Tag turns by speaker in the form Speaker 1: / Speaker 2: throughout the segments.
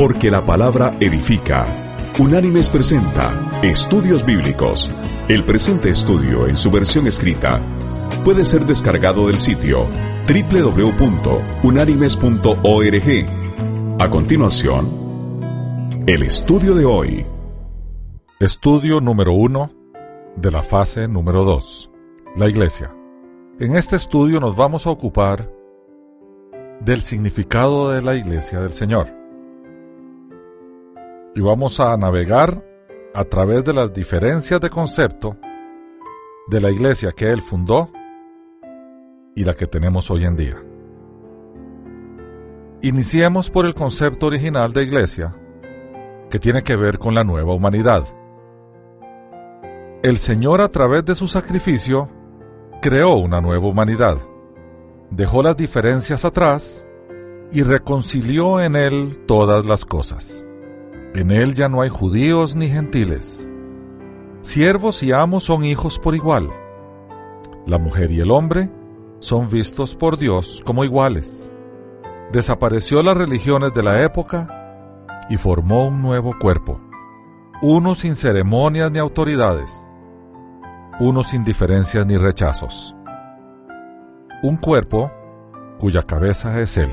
Speaker 1: Porque la palabra edifica. Unánimes presenta Estudios Bíblicos. El presente estudio en su versión escrita puede ser descargado del sitio www.unánimes.org. A continuación, el estudio de hoy.
Speaker 2: Estudio número 1 de la fase número 2. La Iglesia. En este estudio nos vamos a ocupar del significado de la Iglesia del Señor. Y vamos a navegar a través de las diferencias de concepto de la Iglesia que Él fundó y la que tenemos hoy en día. Iniciemos por el concepto original de Iglesia, que tiene que ver con la nueva humanidad. El Señor a través de su sacrificio creó una nueva humanidad, dejó las diferencias atrás y reconcilió en Él todas las cosas. En Él ya no hay judíos ni gentiles. Siervos y amos son hijos por igual. La mujer y el hombre son vistos por Dios como iguales. Desapareció las religiones de la época y formó un nuevo cuerpo, uno sin ceremonias ni autoridades uno sin diferencias ni rechazos. Un cuerpo cuya cabeza es Él.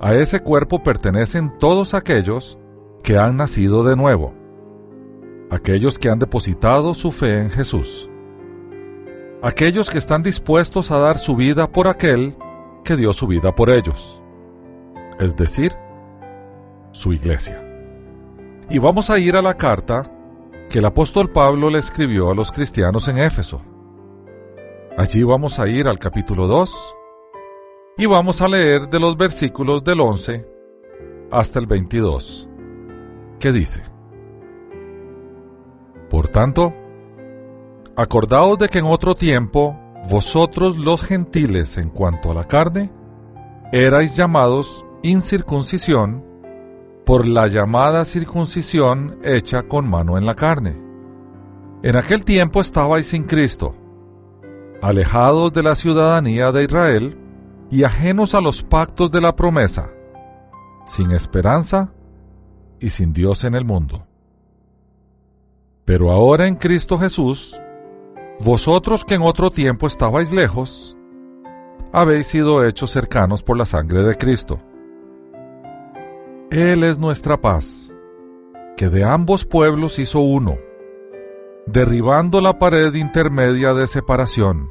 Speaker 2: A ese cuerpo pertenecen todos aquellos que han nacido de nuevo, aquellos que han depositado su fe en Jesús, aquellos que están dispuestos a dar su vida por aquel que dio su vida por ellos, es decir, su iglesia. Y vamos a ir a la carta que el apóstol Pablo le escribió a los cristianos en Éfeso. Allí vamos a ir al capítulo 2 y vamos a leer de los versículos del 11 hasta el 22, que dice, Por tanto, acordaos de que en otro tiempo vosotros los gentiles en cuanto a la carne, erais llamados incircuncisión por la llamada circuncisión hecha con mano en la carne. En aquel tiempo estabais sin Cristo, alejados de la ciudadanía de Israel y ajenos a los pactos de la promesa, sin esperanza y sin Dios en el mundo. Pero ahora en Cristo Jesús, vosotros que en otro tiempo estabais lejos, habéis sido hechos cercanos por la sangre de Cristo él es nuestra paz, que de ambos pueblos hizo uno, derribando la pared intermedia de separación,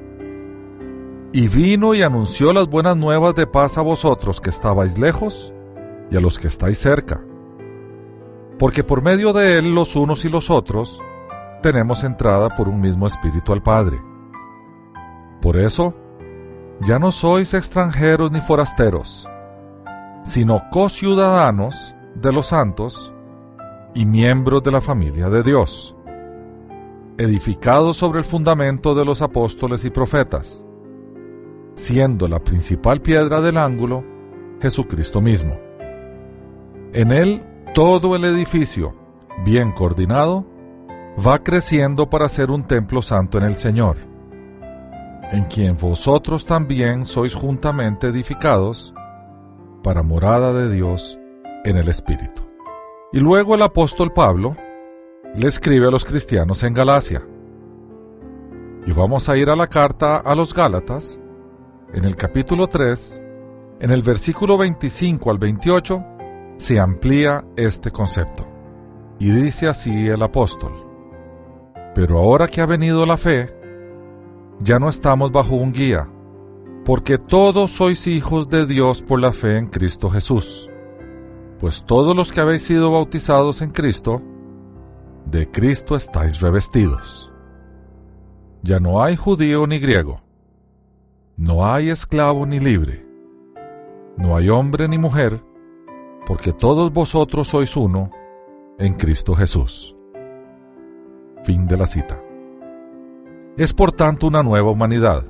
Speaker 2: Y vino y anunció las buenas nuevas de paz a vosotros que estabais lejos y a los que estáis cerca. Porque por medio de él los unos y los otros tenemos entrada por un mismo espíritu al Padre. Por eso, ya no sois extranjeros ni forasteros, sino co-ciudadanos de los santos y miembros de la familia de Dios edificado sobre el fundamento de los apóstoles y profetas, siendo la principal piedra del ángulo Jesucristo mismo. En él todo el edificio, bien coordinado, va creciendo para ser un templo santo en el Señor, en quien vosotros también sois juntamente edificados para morada de Dios en el Espíritu. Y luego el apóstol Pablo, le escribe a los cristianos en Galacia. Y vamos a ir a la carta a los Gálatas, en el capítulo 3, en el versículo 25 al 28, se amplía este concepto. Y dice así el apóstol, pero ahora que ha venido la fe, ya no estamos bajo un guía, porque todos sois hijos de Dios por la fe en Cristo Jesús. Pues todos los que habéis sido bautizados en Cristo, de Cristo estáis revestidos. Ya no hay judío ni griego, no hay esclavo ni libre, no hay hombre ni mujer, porque todos vosotros sois uno en Cristo Jesús. Fin de la cita. Es por tanto una nueva humanidad.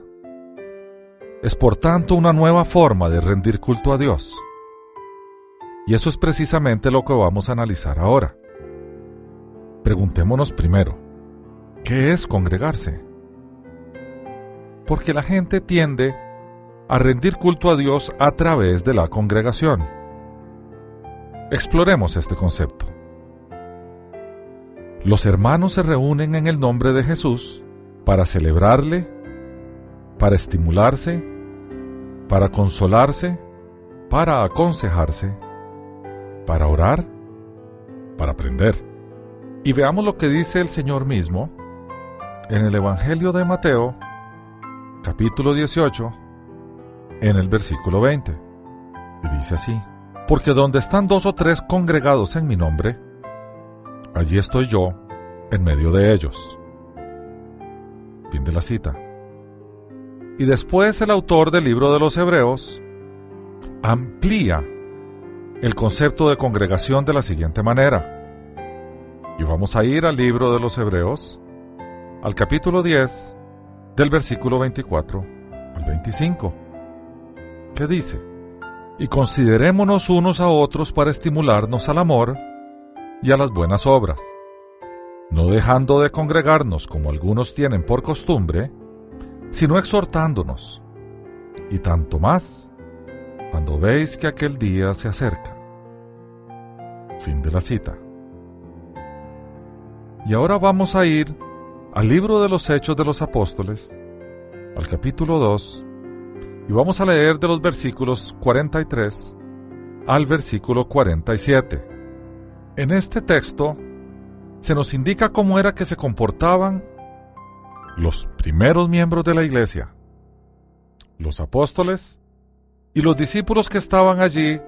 Speaker 2: Es por tanto una nueva forma de rendir culto a Dios. Y eso es precisamente lo que vamos a analizar ahora. Preguntémonos primero, ¿qué es congregarse? Porque la gente tiende a rendir culto a Dios a través de la congregación. Exploremos este concepto. Los hermanos se reúnen en el nombre de Jesús para celebrarle, para estimularse, para consolarse, para aconsejarse, para orar, para aprender. Y veamos lo que dice el Señor mismo en el Evangelio de Mateo, capítulo 18, en el versículo 20. Y dice así, porque donde están dos o tres congregados en mi nombre, allí estoy yo en medio de ellos. Fin de la cita. Y después el autor del libro de los Hebreos amplía el concepto de congregación de la siguiente manera. Y vamos a ir al libro de los Hebreos, al capítulo 10, del versículo 24 al 25, que dice, y considerémonos unos a otros para estimularnos al amor y a las buenas obras no dejando de congregarnos como algunos tienen por costumbre, sino exhortándonos, y tanto más cuando veis que aquel día se acerca. Fin de la cita. Y ahora vamos a ir al libro de los Hechos de los Apóstoles, al capítulo 2, y vamos a leer de los versículos 43 al versículo 47. En este texto se nos indica cómo era que se comportaban los primeros miembros de la iglesia, los apóstoles y los discípulos que estaban allí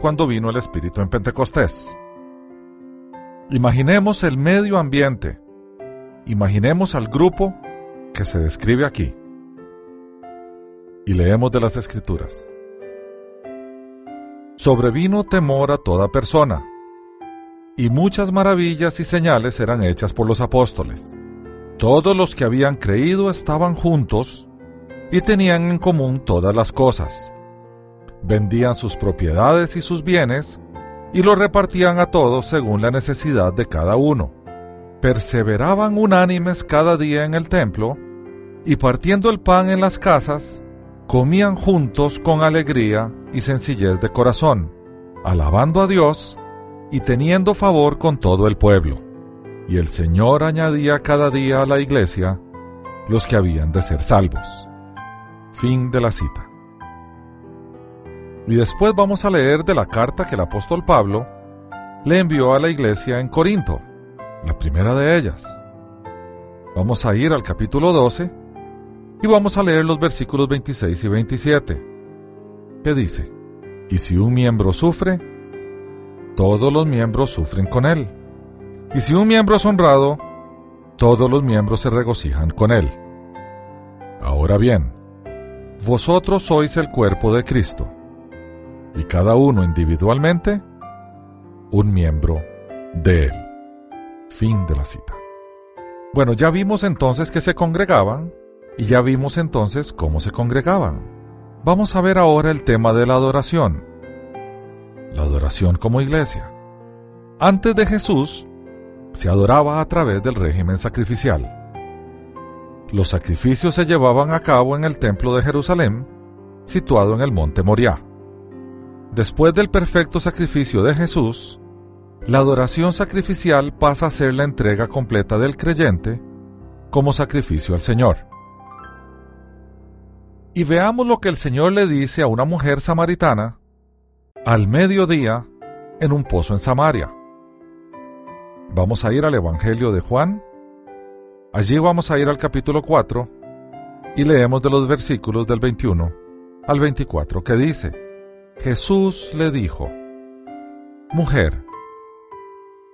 Speaker 2: cuando vino el Espíritu en Pentecostés. Imaginemos el medio ambiente, imaginemos al grupo que se describe aquí y leemos de las Escrituras. Sobrevino temor a toda persona y muchas maravillas y señales eran hechas por los apóstoles. Todos los que habían creído estaban juntos y tenían en común todas las cosas. Vendían sus propiedades y sus bienes y los repartían a todos según la necesidad de cada uno. Perseveraban unánimes cada día en el templo y partiendo el pan en las casas, comían juntos con alegría y sencillez de corazón, alabando a Dios y teniendo favor con todo el pueblo. Y el Señor añadía cada día a la iglesia los que habían de ser salvos. Fin de la cita. Y después vamos a leer de la carta que el apóstol Pablo le envió a la iglesia en Corinto, la primera de ellas. Vamos a ir al capítulo 12 y vamos a leer los versículos 26 y 27, que dice, Y si un miembro sufre, todos los miembros sufren con él. Y si un miembro es honrado, todos los miembros se regocijan con él. Ahora bien, vosotros sois el cuerpo de Cristo, y cada uno individualmente un miembro de él. Fin de la cita. Bueno, ya vimos entonces que se congregaban y ya vimos entonces cómo se congregaban. Vamos a ver ahora el tema de la adoración la adoración como iglesia. Antes de Jesús, se adoraba a través del régimen sacrificial. Los sacrificios se llevaban a cabo en el templo de Jerusalén, situado en el monte Moriah. Después del perfecto sacrificio de Jesús, la adoración sacrificial pasa a ser la entrega completa del creyente como sacrificio al Señor. Y veamos lo que el Señor le dice a una mujer samaritana al mediodía en un pozo en Samaria. Vamos a ir al Evangelio de Juan. Allí vamos a ir al capítulo 4 y leemos de los versículos del 21 al 24 que dice, Jesús le dijo, Mujer,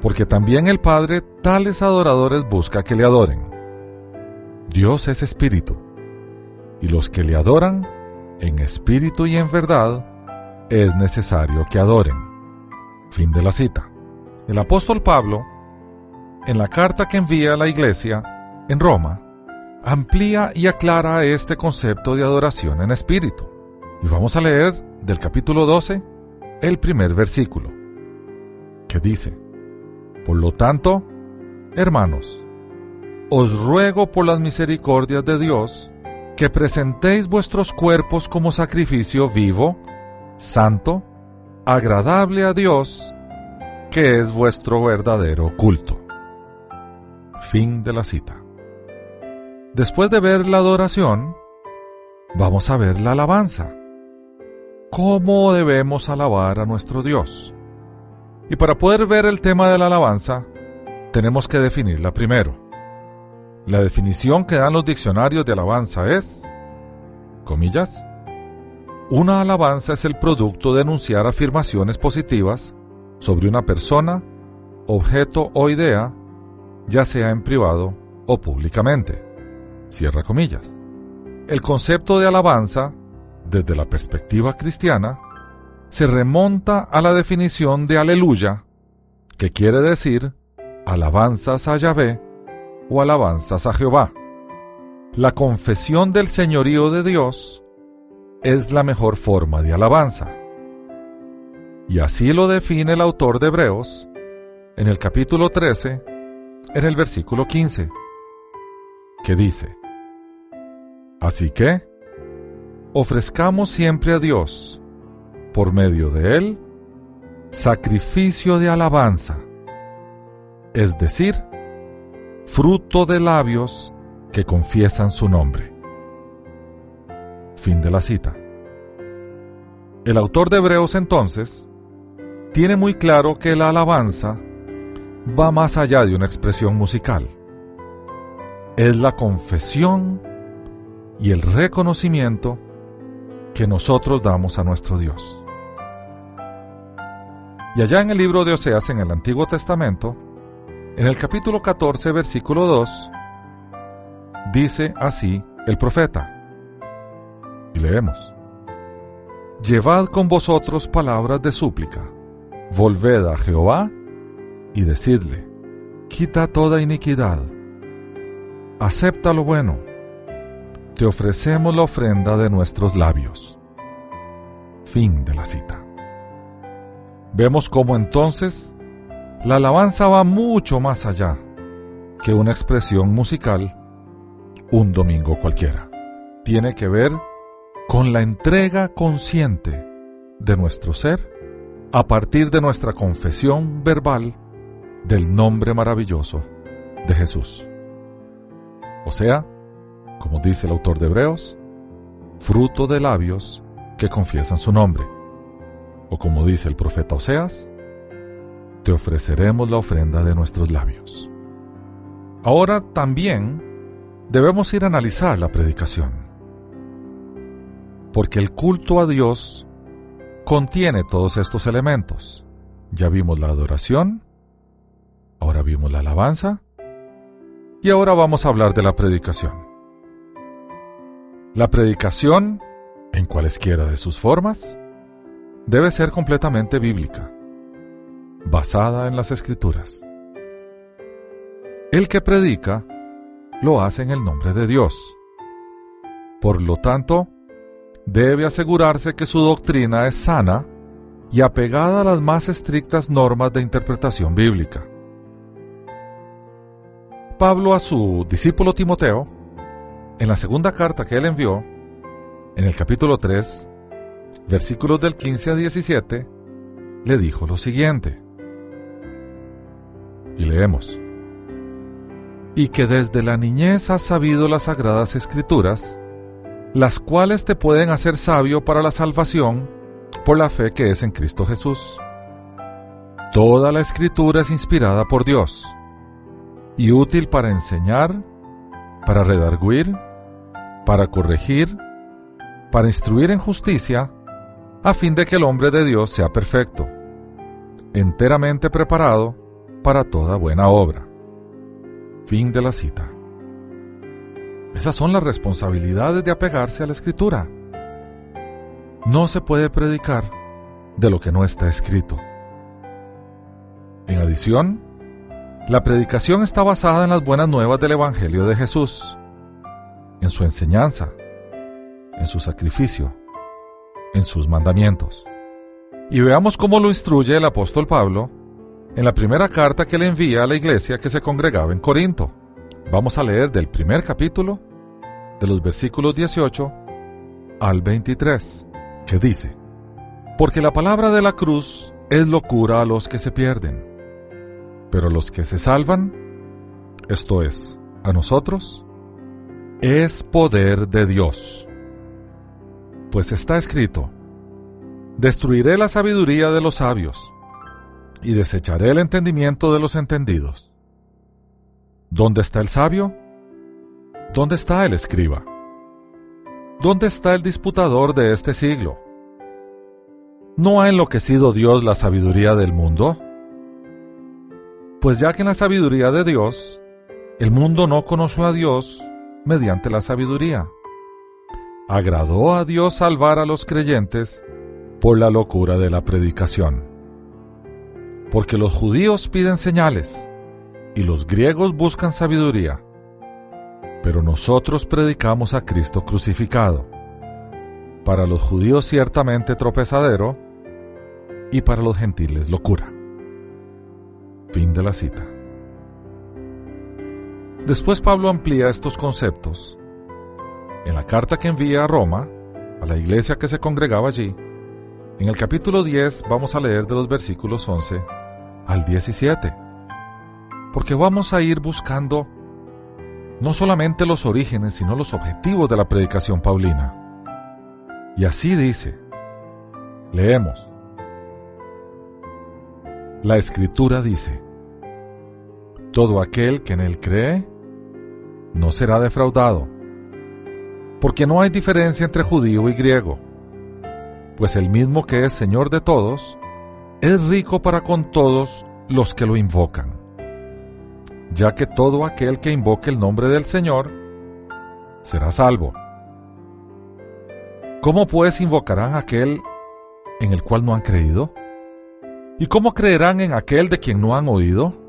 Speaker 2: porque también el Padre tales adoradores busca que le adoren. Dios es espíritu, y los que le adoran, en espíritu y en verdad, es necesario que adoren. Fin de la cita. El apóstol Pablo, en la carta que envía a la iglesia en Roma, amplía y aclara este concepto de adoración en espíritu. Y vamos a leer del capítulo 12 el primer versículo, que dice, Por lo tanto, hermanos, os ruego por las misericordias de Dios, que presentéis vuestros cuerpos como sacrificio vivo, santo, agradable a Dios, que es vuestro verdadero culto. Fin de la cita. Después de ver la adoración, vamos a ver la alabanza. ¿Cómo debemos alabar a nuestro Dios? Y para poder ver el tema de la alabanza, tenemos que definirla primero. La definición que dan los diccionarios de alabanza es, comillas, una alabanza es el producto de enunciar afirmaciones positivas sobre una persona, objeto o idea, ya sea en privado o públicamente. Cierra comillas. El concepto de alabanza, desde la perspectiva cristiana, se remonta a la definición de aleluya, que quiere decir alabanzas a Yahvé o alabanzas a Jehová. La confesión del señorío de Dios es la mejor forma de alabanza. Y así lo define el autor de Hebreos en el capítulo 13, en el versículo 15, que dice, Así que, ofrezcamos siempre a Dios, por medio de Él, sacrificio de alabanza, es decir, fruto de labios que confiesan su nombre. Fin de la cita. El autor de Hebreos entonces tiene muy claro que la alabanza va más allá de una expresión musical. Es la confesión y el reconocimiento que nosotros damos a nuestro Dios. Y allá en el libro de Oseas en el Antiguo Testamento, en el capítulo 14, versículo 2, dice así el profeta. Y leemos. Llevad con vosotros palabras de súplica, volved a Jehová y decidle, quita toda iniquidad, acepta lo bueno, te ofrecemos la ofrenda de nuestros labios. Fin de la cita. Vemos cómo entonces la alabanza va mucho más allá que una expresión musical un domingo cualquiera. Tiene que ver con la entrega consciente de nuestro ser a partir de nuestra confesión verbal del nombre maravilloso de Jesús. O sea, como dice el autor de Hebreos, fruto de labios que confiesan su nombre. O como dice el profeta Oseas, te ofreceremos la ofrenda de nuestros labios. Ahora también debemos ir a analizar la predicación, porque el culto a Dios contiene todos estos elementos. Ya vimos la adoración, ahora vimos la alabanza, y ahora vamos a hablar de la predicación. La predicación, en cualesquiera de sus formas, debe ser completamente bíblica basada en las escrituras. El que predica lo hace en el nombre de Dios. Por lo tanto, debe asegurarse que su doctrina es sana y apegada a las más estrictas normas de interpretación bíblica. Pablo a su discípulo Timoteo, en la segunda carta que él envió, en el capítulo 3, versículos del 15 a 17, le dijo lo siguiente. Y leemos. Y que desde la niñez has sabido las sagradas escrituras, las cuales te pueden hacer sabio para la salvación por la fe que es en Cristo Jesús. Toda la escritura es inspirada por Dios y útil para enseñar, para redarguir, para corregir, para instruir en justicia, a fin de que el hombre de Dios sea perfecto, enteramente preparado para toda buena obra. Fin de la cita. Esas son las responsabilidades de apegarse a la escritura. No se puede predicar de lo que no está escrito. En adición, la predicación está basada en las buenas nuevas del Evangelio de Jesús, en su enseñanza, en su sacrificio, en sus mandamientos. Y veamos cómo lo instruye el apóstol Pablo en la primera carta que le envía a la iglesia que se congregaba en Corinto. Vamos a leer del primer capítulo, de los versículos 18 al 23, que dice, Porque la palabra de la cruz es locura a los que se pierden, pero los que se salvan, esto es, a nosotros, es poder de Dios. Pues está escrito, Destruiré la sabiduría de los sabios y desecharé el entendimiento de los entendidos. ¿Dónde está el sabio? ¿Dónde está el escriba? ¿Dónde está el disputador de este siglo? ¿No ha enloquecido Dios la sabiduría del mundo? Pues ya que en la sabiduría de Dios, el mundo no conoció a Dios mediante la sabiduría. Agradó a Dios salvar a los creyentes por la locura de la predicación. Porque los judíos piden señales y los griegos buscan sabiduría, pero nosotros predicamos a Cristo crucificado. Para los judíos ciertamente tropezadero y para los gentiles locura. Fin de la cita. Después Pablo amplía estos conceptos. En la carta que envía a Roma, a la iglesia que se congregaba allí, en el capítulo 10 vamos a leer de los versículos 11 al 17, porque vamos a ir buscando no solamente los orígenes, sino los objetivos de la predicación paulina. Y así dice, leemos, la escritura dice, todo aquel que en él cree no será defraudado, porque no hay diferencia entre judío y griego pues el mismo que es Señor de todos, es rico para con todos los que lo invocan, ya que todo aquel que invoque el nombre del Señor será salvo. ¿Cómo pues invocarán aquel en el cual no han creído? ¿Y cómo creerán en aquel de quien no han oído?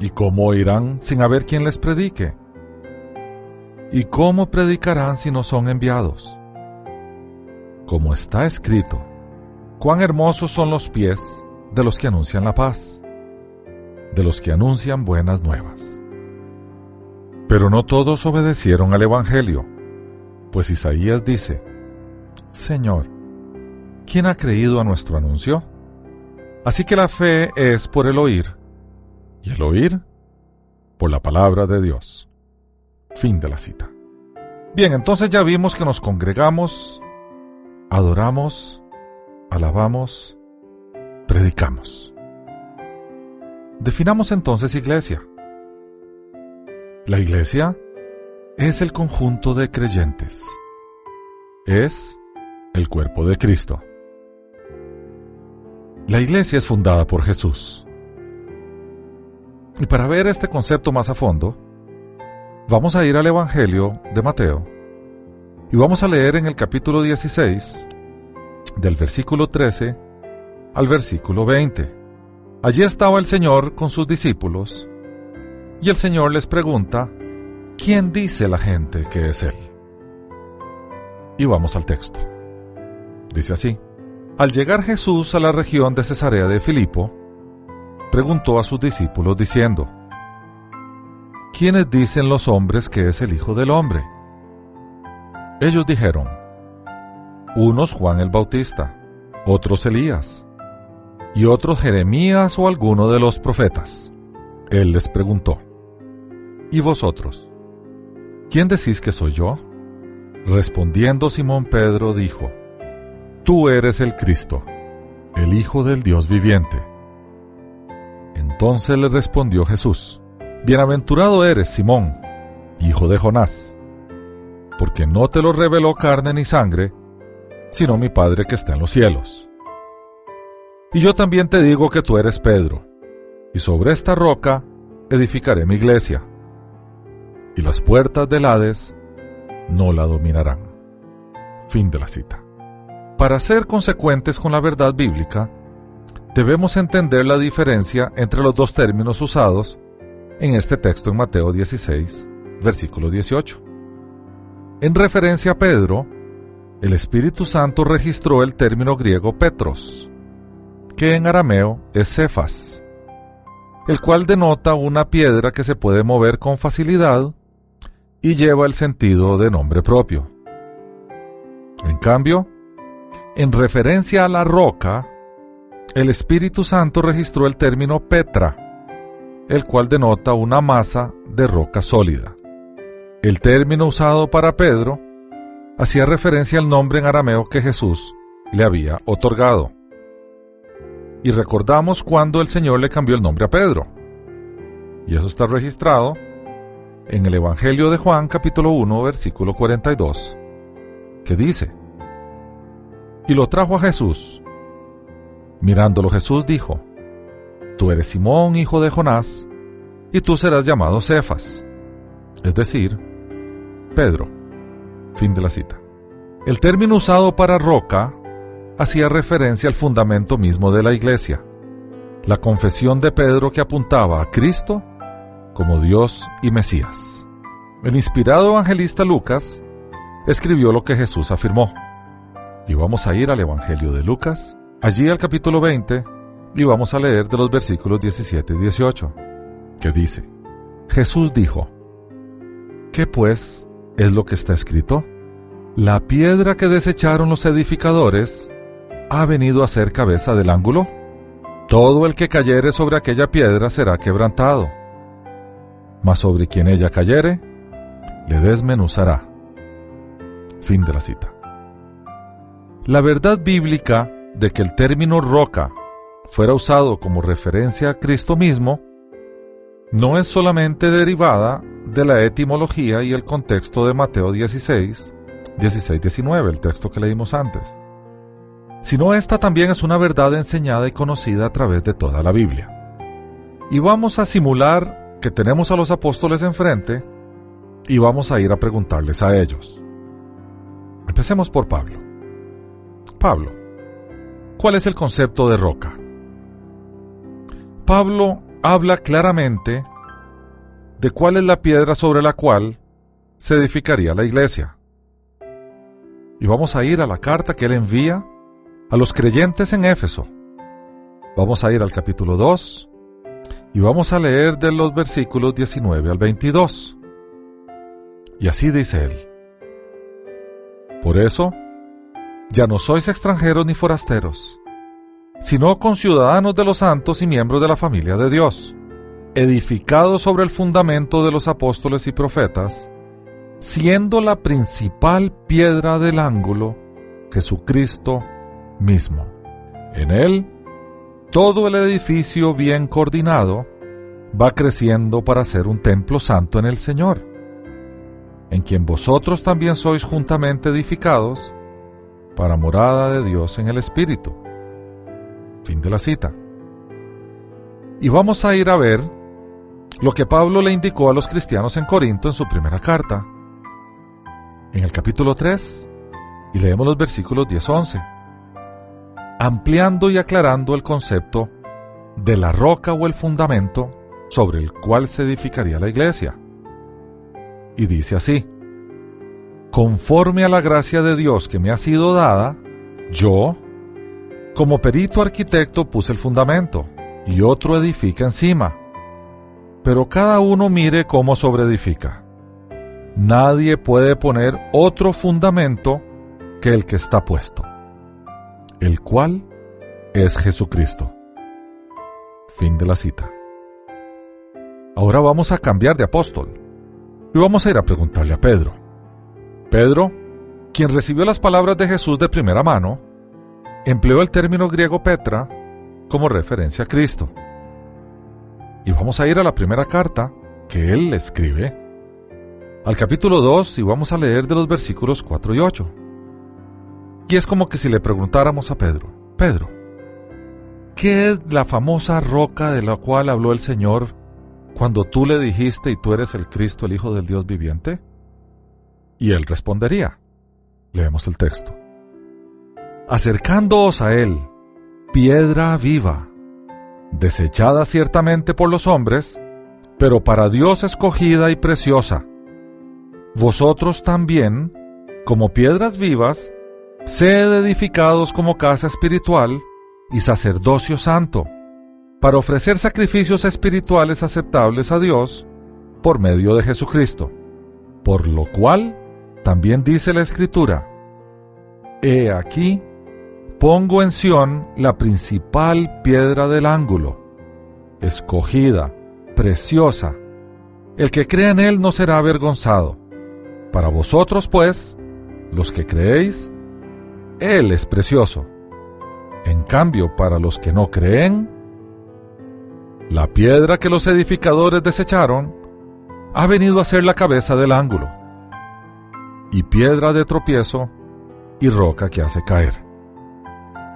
Speaker 2: ¿Y cómo oirán sin haber quien les predique? ¿Y cómo predicarán si no son enviados? como está escrito, cuán hermosos son los pies de los que anuncian la paz, de los que anuncian buenas nuevas. Pero no todos obedecieron al Evangelio, pues Isaías dice, Señor, ¿quién ha creído a nuestro anuncio? Así que la fe es por el oír, y el oír por la palabra de Dios. Fin de la cita. Bien, entonces ya vimos que nos congregamos adoramos, alabamos, predicamos. Definamos entonces iglesia. La iglesia es el conjunto de creyentes. Es el cuerpo de Cristo. La iglesia es fundada por Jesús. Y para ver este concepto más a fondo, vamos a ir al Evangelio de Mateo y vamos a leer en el capítulo 16, del versículo 13 al versículo 20. Allí estaba el Señor con sus discípulos, y el Señor les pregunta, ¿quién dice la gente que es Él? Y vamos al texto. Dice así, al llegar Jesús a la región de Cesarea de Filipo, preguntó a sus discípulos diciendo, ¿quiénes dicen los hombres que es el Hijo del Hombre? Ellos dijeron, unos Juan el Bautista, otros Elías, y otros Jeremías o alguno de los profetas. Él les preguntó, ¿y vosotros? ¿Quién decís que soy yo? Respondiendo Simón Pedro dijo, Tú eres el Cristo, el Hijo del Dios viviente. Entonces le respondió Jesús, Bienaventurado eres, Simón, hijo de Jonás porque no te lo reveló carne ni sangre, sino mi Padre que está en los cielos. Y yo también te digo que tú eres Pedro, y sobre esta roca edificaré mi iglesia, y las puertas del Hades no la dominarán. Fin de la cita. Para ser consecuentes con la verdad bíblica, debemos entender la diferencia entre los dos términos usados en este texto en Mateo 16, versículo 18. En referencia a Pedro, el Espíritu Santo registró el término griego Petros, que en arameo es Cefas, el cual denota una piedra que se puede mover con facilidad y lleva el sentido de nombre propio. En cambio, en referencia a la roca, el Espíritu Santo registró el término Petra, el cual denota una masa de roca sólida. El término usado para Pedro hacía referencia al nombre en arameo que Jesús le había otorgado. Y recordamos cuando el Señor le cambió el nombre a Pedro. Y eso está registrado en el Evangelio de Juan capítulo 1 versículo 42, que dice, y lo trajo a Jesús. Mirándolo Jesús dijo, Tú eres Simón, hijo de Jonás, y tú serás llamado Cefas, es decir, Pedro. Fin de la cita. El término usado para roca hacía referencia al fundamento mismo de la iglesia, la confesión de Pedro que apuntaba a Cristo como Dios y Mesías. El inspirado evangelista Lucas escribió lo que Jesús afirmó. Y vamos a ir al Evangelio de Lucas, allí al capítulo 20, y vamos a leer de los versículos 17 y 18, que dice, Jesús dijo, ¿qué pues es lo que está escrito? La piedra que desecharon los edificadores ha venido a ser cabeza del ángulo. Todo el que cayere sobre aquella piedra será quebrantado mas sobre quien ella cayere, le desmenuzará. Fin de la cita. La verdad bíblica de que el término roca fuera usado como referencia a Cristo mismo no es solamente derivada de la etimología y el contexto de Mateo 16, 16-19, el texto que leímos antes, sino esta también es una verdad enseñada y conocida a través de toda la Biblia. Y vamos a simular que tenemos a los apóstoles enfrente y vamos a ir a preguntarles a ellos. Empecemos por Pablo. Pablo, ¿cuál es el concepto de roca? Pablo habla claramente de cuál es la piedra sobre la cual se edificaría la iglesia. Y vamos a ir a la carta que él envía a los creyentes en Éfeso. Vamos a ir al capítulo 2, y vamos a leer de los versículos 19 al 22. Y así dice él. Por eso, ya no sois extranjeros ni forasteros, sino conciudadanos de los santos y miembros de la familia de Dios, edificados sobre el fundamento de los apóstoles y profetas, siendo la principal piedra del ángulo Jesucristo mismo. En él todo el edificio bien coordinado va creciendo para ser un templo santo en el Señor, en quien vosotros también sois juntamente edificados para morada de Dios en el Espíritu. Fin de la cita. Y vamos a ir a ver lo que Pablo le indicó a los cristianos en Corinto en su primera carta, en el capítulo 3, y leemos los versículos 10-11 ampliando y aclarando el concepto de la roca o el fundamento sobre el cual se edificaría la iglesia. Y dice así, conforme a la gracia de Dios que me ha sido dada, yo, como perito arquitecto, puse el fundamento y otro edifica encima. Pero cada uno mire cómo sobreedifica. Nadie puede poner otro fundamento que el que está puesto el cual es Jesucristo. Fin de la cita. Ahora vamos a cambiar de apóstol y vamos a ir a preguntarle a Pedro. Pedro, quien recibió las palabras de Jesús de primera mano, empleó el término griego Petra como referencia a Cristo. Y vamos a ir a la primera carta que él escribe al capítulo 2 y vamos a leer de los versículos 4 y 8. Y es como que si le preguntáramos a Pedro, Pedro, ¿qué es la famosa roca de la cual habló el Señor cuando tú le dijiste y tú eres el Cristo, el Hijo del Dios viviente? Y él respondería, leemos el texto, acercándoos a él, piedra viva, desechada ciertamente por los hombres, pero para Dios escogida y preciosa. Vosotros también, como piedras vivas, sed edificados como casa espiritual y sacerdocio santo, para ofrecer sacrificios espirituales aceptables a Dios por medio de Jesucristo, por lo cual también dice la Escritura, He aquí, pongo en Sión la principal piedra del ángulo, escogida, preciosa. El que crea en él no será avergonzado. Para vosotros, pues, los que creéis, él es precioso. En cambio, para los que no creen, la piedra que los edificadores desecharon ha venido a ser la cabeza del ángulo, y piedra de tropiezo y roca que hace caer.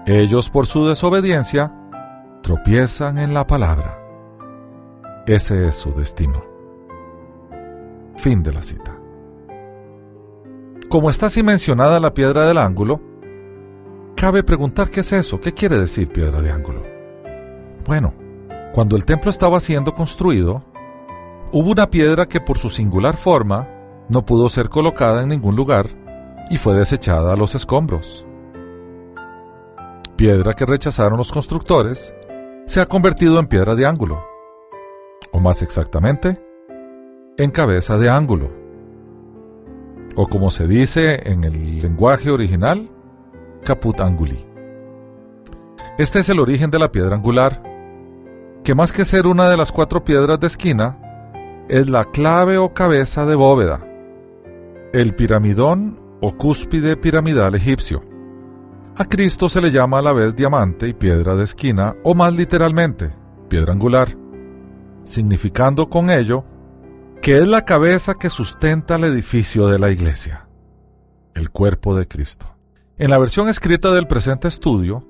Speaker 2: Ellos por su desobediencia tropiezan en la palabra. Ese es su destino. Fin de la cita. Como está así mencionada la piedra del ángulo, cabe preguntar qué es eso, qué quiere decir piedra de ángulo. Bueno, cuando el templo estaba siendo construido, hubo una piedra que por su singular forma no pudo ser colocada en ningún lugar y fue desechada a los escombros piedra que rechazaron los constructores, se ha convertido en piedra de ángulo, o más exactamente, en cabeza de ángulo, o como se dice en el lenguaje original, caput anguli. Este es el origen de la piedra angular, que más que ser una de las cuatro piedras de esquina, es la clave o cabeza de bóveda, el piramidón o cúspide piramidal egipcio. A Cristo se le llama a la vez diamante y piedra de esquina, o más literalmente, piedra angular, significando con ello que es la cabeza que sustenta el edificio de la iglesia, el cuerpo de Cristo. En la versión escrita del presente estudio,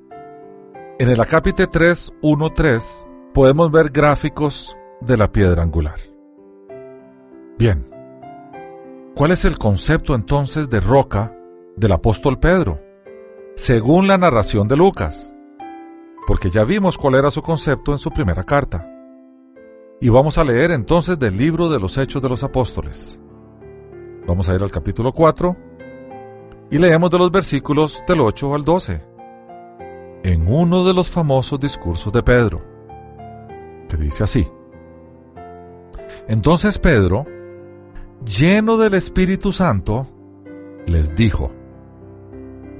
Speaker 2: en el acápite 3.1.3 podemos ver gráficos de la piedra angular. Bien, ¿cuál es el concepto entonces de roca del apóstol Pedro? según la narración de Lucas, porque ya vimos cuál era su concepto en su primera carta. Y vamos a leer entonces del libro de los Hechos de los Apóstoles. Vamos a ir al capítulo 4 y leemos de los versículos del 8 al 12, en uno de los famosos discursos de Pedro, que dice así. Entonces Pedro, lleno del Espíritu Santo, les dijo,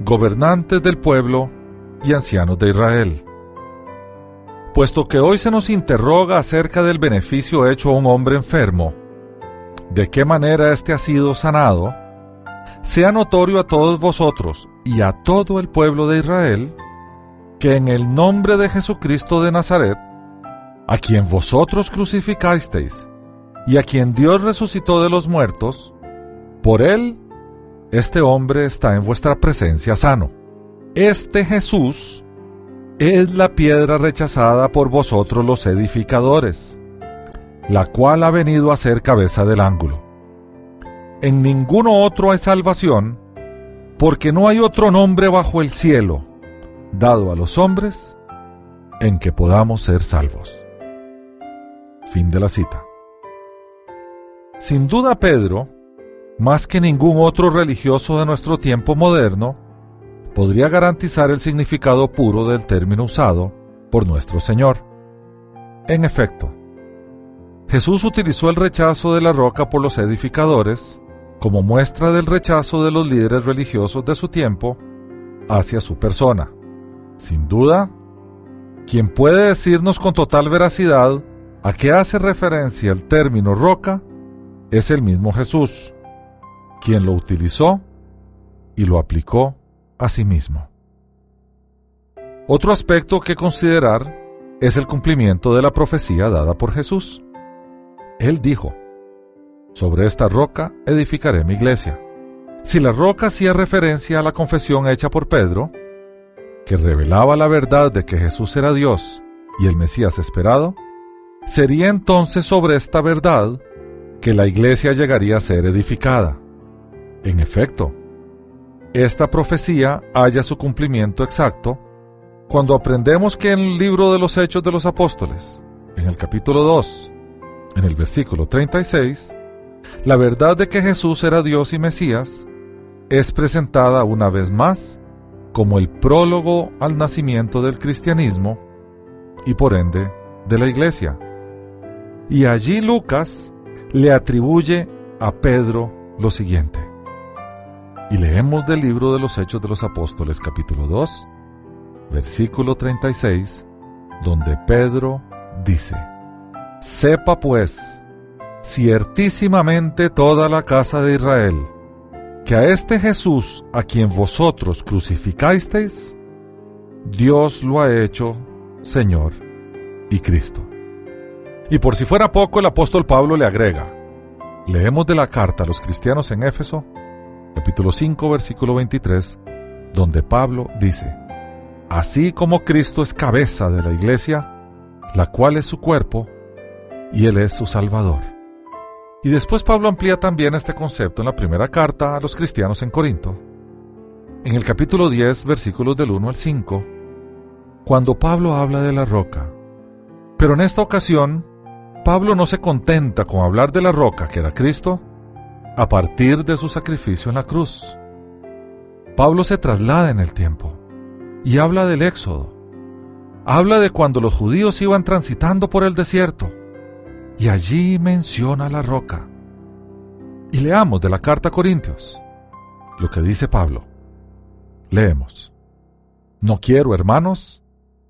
Speaker 2: gobernantes del pueblo y ancianos de Israel. Puesto que hoy se nos interroga acerca del beneficio hecho a un hombre enfermo, de qué manera éste ha sido sanado, sea notorio a todos vosotros y a todo el pueblo de Israel, que en el nombre de Jesucristo de Nazaret, a quien vosotros crucificasteis y a quien Dios resucitó de los muertos, por él este hombre está en vuestra presencia sano. Este Jesús es la piedra rechazada por vosotros los edificadores, la cual ha venido a ser cabeza del ángulo. En ninguno otro hay salvación, porque no hay otro nombre bajo el cielo dado a los hombres en que podamos ser salvos. Fin de la cita. Sin duda Pedro más que ningún otro religioso de nuestro tiempo moderno, podría garantizar el significado puro del término usado por nuestro Señor. En efecto, Jesús utilizó el rechazo de la roca por los edificadores como muestra del rechazo de los líderes religiosos de su tiempo hacia su persona. Sin duda, quien puede decirnos con total veracidad a qué hace referencia el término roca es el mismo Jesús quien lo utilizó y lo aplicó a sí mismo. Otro aspecto que considerar es el cumplimiento de la profecía dada por Jesús. Él dijo, Sobre esta roca edificaré mi iglesia. Si la roca hacía referencia a la confesión hecha por Pedro, que revelaba la verdad de que Jesús era Dios y el Mesías esperado, sería entonces sobre esta verdad que la iglesia llegaría a ser edificada. En efecto, esta profecía halla su cumplimiento exacto cuando aprendemos que en el libro de los Hechos de los Apóstoles, en el capítulo 2, en el versículo 36, la verdad de que Jesús era Dios y Mesías es presentada una vez más como el prólogo al nacimiento del cristianismo y por ende de la iglesia. Y allí Lucas le atribuye a Pedro lo siguiente. Y leemos del libro de los Hechos de los Apóstoles capítulo 2, versículo 36, donde Pedro dice, Sepa pues, ciertísimamente toda la casa de Israel, que a este Jesús a quien vosotros crucificasteis, Dios lo ha hecho Señor y Cristo. Y por si fuera poco, el apóstol Pablo le agrega, leemos de la carta a los cristianos en Éfeso, capítulo 5, versículo 23, donde Pablo dice, Así como Cristo es cabeza de la iglesia, la cual es su cuerpo, y Él es su Salvador. Y después Pablo amplía también este concepto en la primera carta a los cristianos en Corinto. En el capítulo 10, versículos del 1 al 5, cuando Pablo habla de la roca. Pero en esta ocasión, Pablo no se contenta con hablar de la roca que era Cristo a partir de su sacrificio en la cruz. Pablo se traslada en el tiempo y habla del Éxodo. Habla de cuando los judíos iban transitando por el desierto y allí menciona la roca. Y leamos de la carta a Corintios lo que dice Pablo. Leemos. No quiero, hermanos,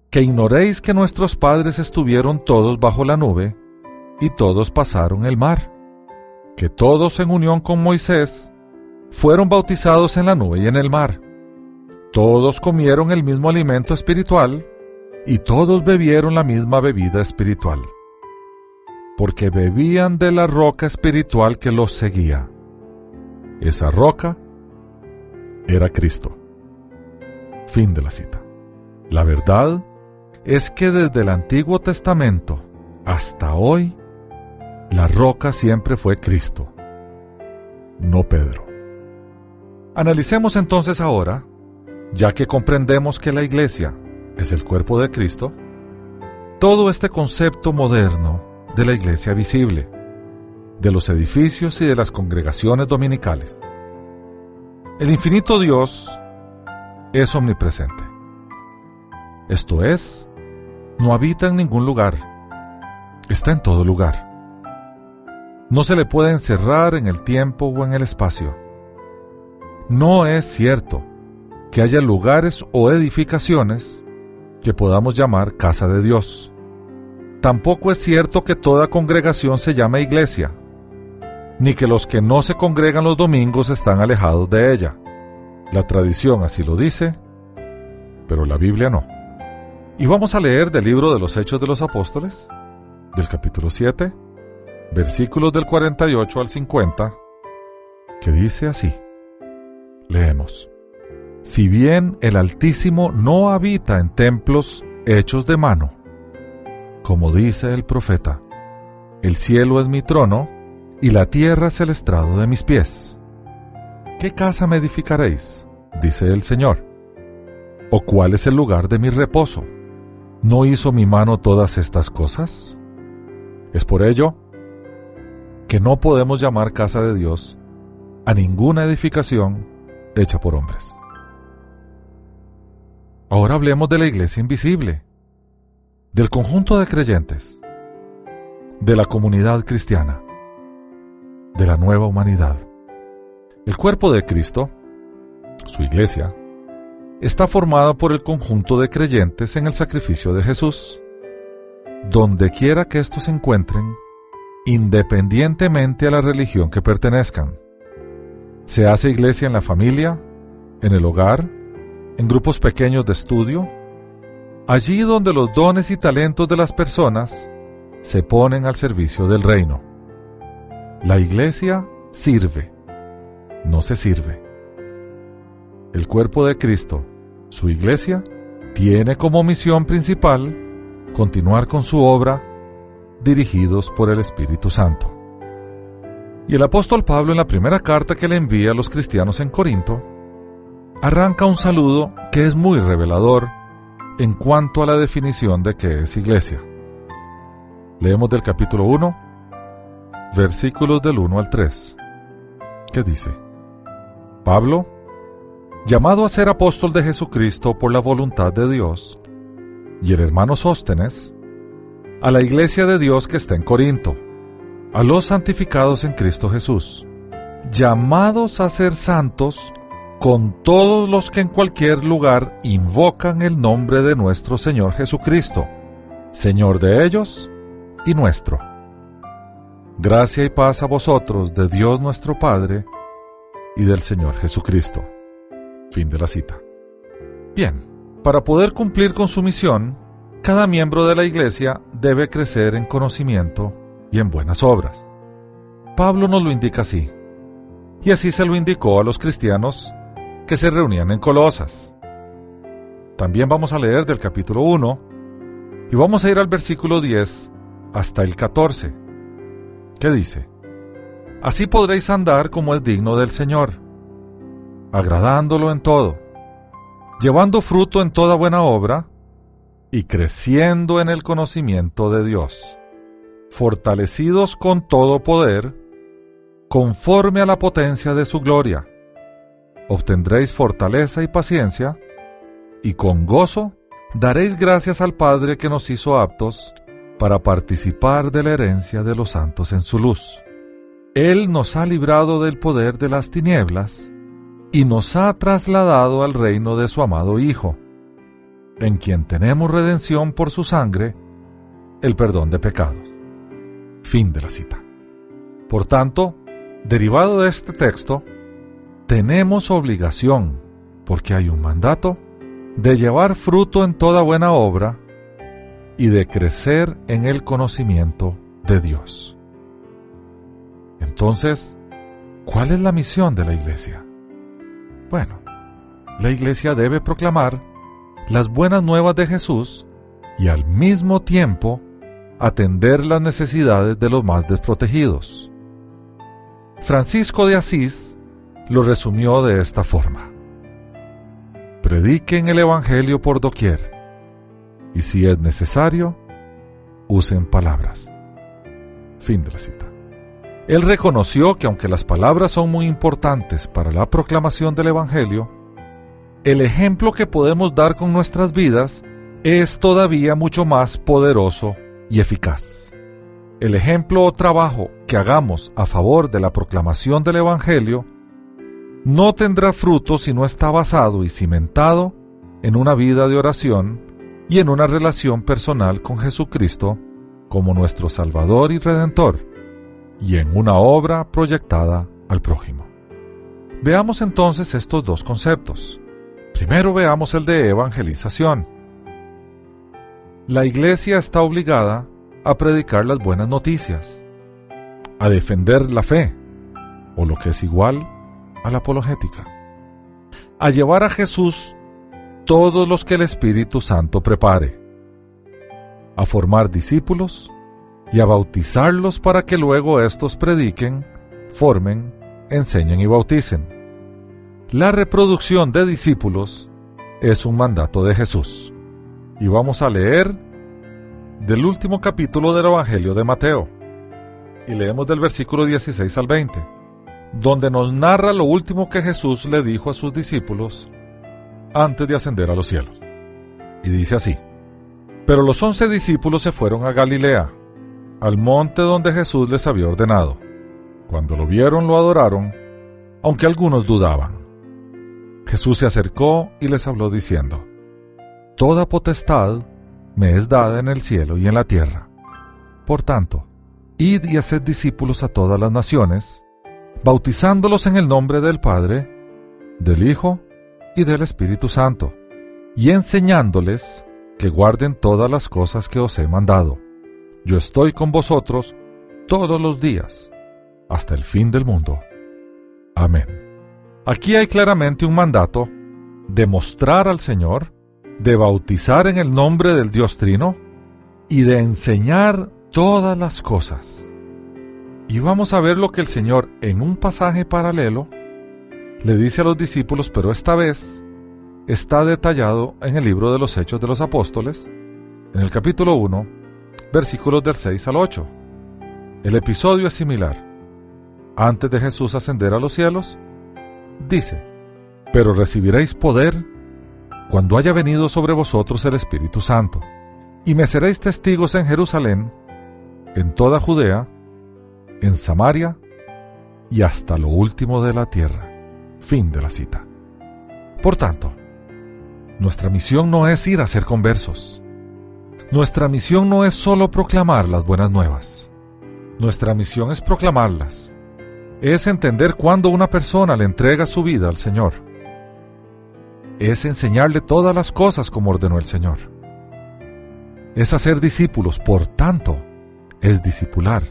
Speaker 2: que ignoréis que nuestros padres estuvieron todos bajo la nube y todos pasaron el mar, que todos en unión con Moisés fueron bautizados en la nube y en el mar. Todos comieron el mismo alimento espiritual y todos bebieron la misma bebida espiritual, porque bebían de la roca espiritual que los seguía. Esa roca era Cristo. Fin de la cita. La verdad es que desde el Antiguo Testamento hasta hoy, la roca siempre fue Cristo, no Pedro. Analicemos entonces ahora, ya que comprendemos que la iglesia es el cuerpo de Cristo, todo este concepto moderno de la iglesia visible, de los edificios y de las congregaciones dominicales. El infinito Dios es omnipresente. Esto es, no habita en ningún lugar, está en todo lugar. No se le puede encerrar en el tiempo o en el espacio. No es cierto que haya lugares o edificaciones que podamos llamar casa de Dios. Tampoco es cierto que toda congregación se llame iglesia, ni que los que no se congregan los domingos están alejados de ella. La tradición así lo dice, pero la Biblia no. Y vamos a leer del libro de los Hechos de los Apóstoles, del capítulo 7, versículos del 48 al 50, que dice así. Leemos. Si bien el Altísimo no habita en templos hechos de mano, como dice el profeta, el cielo es mi trono y la tierra es el estrado de mis pies. ¿Qué casa me edificaréis? dice el Señor. ¿O cuál es el lugar de mi reposo? ¿No hizo mi mano todas estas cosas? Es por ello que no podemos llamar casa de Dios a ninguna edificación hecha por hombres. Ahora hablemos de la iglesia invisible, del conjunto de creyentes, de la comunidad cristiana, de la nueva humanidad. El cuerpo de Cristo, su iglesia, está formada por el conjunto de creyentes en el sacrificio de Jesús. Donde quiera que estos se encuentren, independientemente a la religión que pertenezcan. Se hace iglesia en la familia, en el hogar, en grupos pequeños de estudio, allí donde los dones y talentos de las personas se ponen al servicio del reino. La iglesia sirve, no se sirve. El cuerpo de Cristo, su iglesia, tiene como misión principal continuar con su obra dirigidos por el Espíritu Santo. Y el apóstol Pablo en la primera carta que le envía a los cristianos en Corinto, arranca un saludo que es muy revelador en cuanto a la definición de qué es iglesia. Leemos del capítulo 1, versículos del 1 al 3, que dice, Pablo, llamado a ser apóstol de Jesucristo por la voluntad de Dios, y el hermano Sóstenes, a la iglesia de Dios que está en Corinto, a los santificados en Cristo Jesús, llamados a ser santos con todos los que en cualquier lugar invocan el nombre de nuestro Señor Jesucristo, Señor de ellos y nuestro. Gracia y paz a vosotros de Dios nuestro Padre y del Señor Jesucristo. Fin de la cita. Bien, para poder cumplir con su misión, cada miembro de la Iglesia debe crecer en conocimiento y en buenas obras. Pablo nos lo indica así, y así se lo indicó a los cristianos que se reunían en Colosas. También vamos a leer del capítulo 1 y vamos a ir al versículo 10 hasta el 14, que dice, Así podréis andar como es digno del Señor, agradándolo en todo, llevando fruto en toda buena obra, y creciendo en el conocimiento de Dios, fortalecidos con todo poder, conforme a la potencia de su gloria. Obtendréis fortaleza y paciencia, y con gozo daréis gracias al Padre que nos hizo aptos para participar de la herencia de los santos en su luz. Él nos ha librado del poder de las tinieblas y nos ha trasladado al reino de su amado Hijo en quien tenemos redención por su sangre, el perdón de pecados. Fin de la cita. Por tanto, derivado de este texto, tenemos obligación, porque hay un mandato, de llevar fruto en toda buena obra y de crecer en el conocimiento de Dios. Entonces, ¿cuál es la misión de la iglesia? Bueno, la iglesia debe proclamar las buenas nuevas de Jesús y al mismo tiempo atender las necesidades de los más desprotegidos. Francisco de Asís lo resumió de esta forma. Prediquen el Evangelio por doquier y si es necesario, usen palabras. Fin de la cita. Él reconoció que aunque las palabras son muy importantes para la proclamación del Evangelio, el ejemplo que podemos dar con nuestras vidas es todavía mucho más poderoso y eficaz. El ejemplo o trabajo que hagamos a favor de la proclamación del Evangelio no tendrá fruto si no está basado y cimentado en una vida de oración y en una relación personal con Jesucristo como nuestro Salvador y Redentor, y en una obra proyectada al prójimo. Veamos entonces estos dos conceptos. Primero veamos el de evangelización. La iglesia está obligada a predicar las buenas noticias, a defender la fe, o lo que es igual a la apologética, a llevar a Jesús todos los que el Espíritu Santo prepare, a formar discípulos y a bautizarlos para que luego estos prediquen, formen, enseñen y bauticen. La reproducción de discípulos es un mandato de Jesús. Y vamos a leer del último capítulo del Evangelio de Mateo. Y leemos del versículo 16 al 20, donde nos narra lo último que Jesús le dijo a sus discípulos antes de ascender a los cielos. Y dice así, Pero los once discípulos se fueron a Galilea, al monte donde Jesús les había ordenado. Cuando lo vieron lo adoraron, aunque algunos dudaban. Jesús se acercó y les habló diciendo, Toda potestad me es dada en el cielo y en la tierra. Por tanto, id y haced discípulos a todas las naciones, bautizándolos en el nombre del Padre, del Hijo y del Espíritu Santo, y enseñándoles que guarden todas las cosas que os he mandado. Yo estoy con vosotros todos los días, hasta el fin del mundo. Amén. Aquí hay claramente un mandato de mostrar al Señor, de bautizar en el nombre del Dios Trino y de enseñar todas las cosas. Y vamos a ver lo que el Señor en un pasaje paralelo le dice a los discípulos, pero esta vez está detallado en el libro de los Hechos de los Apóstoles, en el capítulo 1, versículos del 6 al 8. El episodio es similar. Antes de Jesús ascender a los cielos, dice, pero recibiréis poder cuando haya venido sobre vosotros el Espíritu Santo, y me seréis testigos en Jerusalén, en toda Judea, en Samaria y hasta lo último de la tierra. Fin de la cita. Por tanto, nuestra misión no es ir a ser conversos. Nuestra misión no es solo proclamar las buenas nuevas. Nuestra misión es proclamarlas. Es entender cuándo una persona le entrega su vida al Señor. Es enseñarle todas las cosas como ordenó el Señor. Es hacer discípulos, por tanto, es discipular.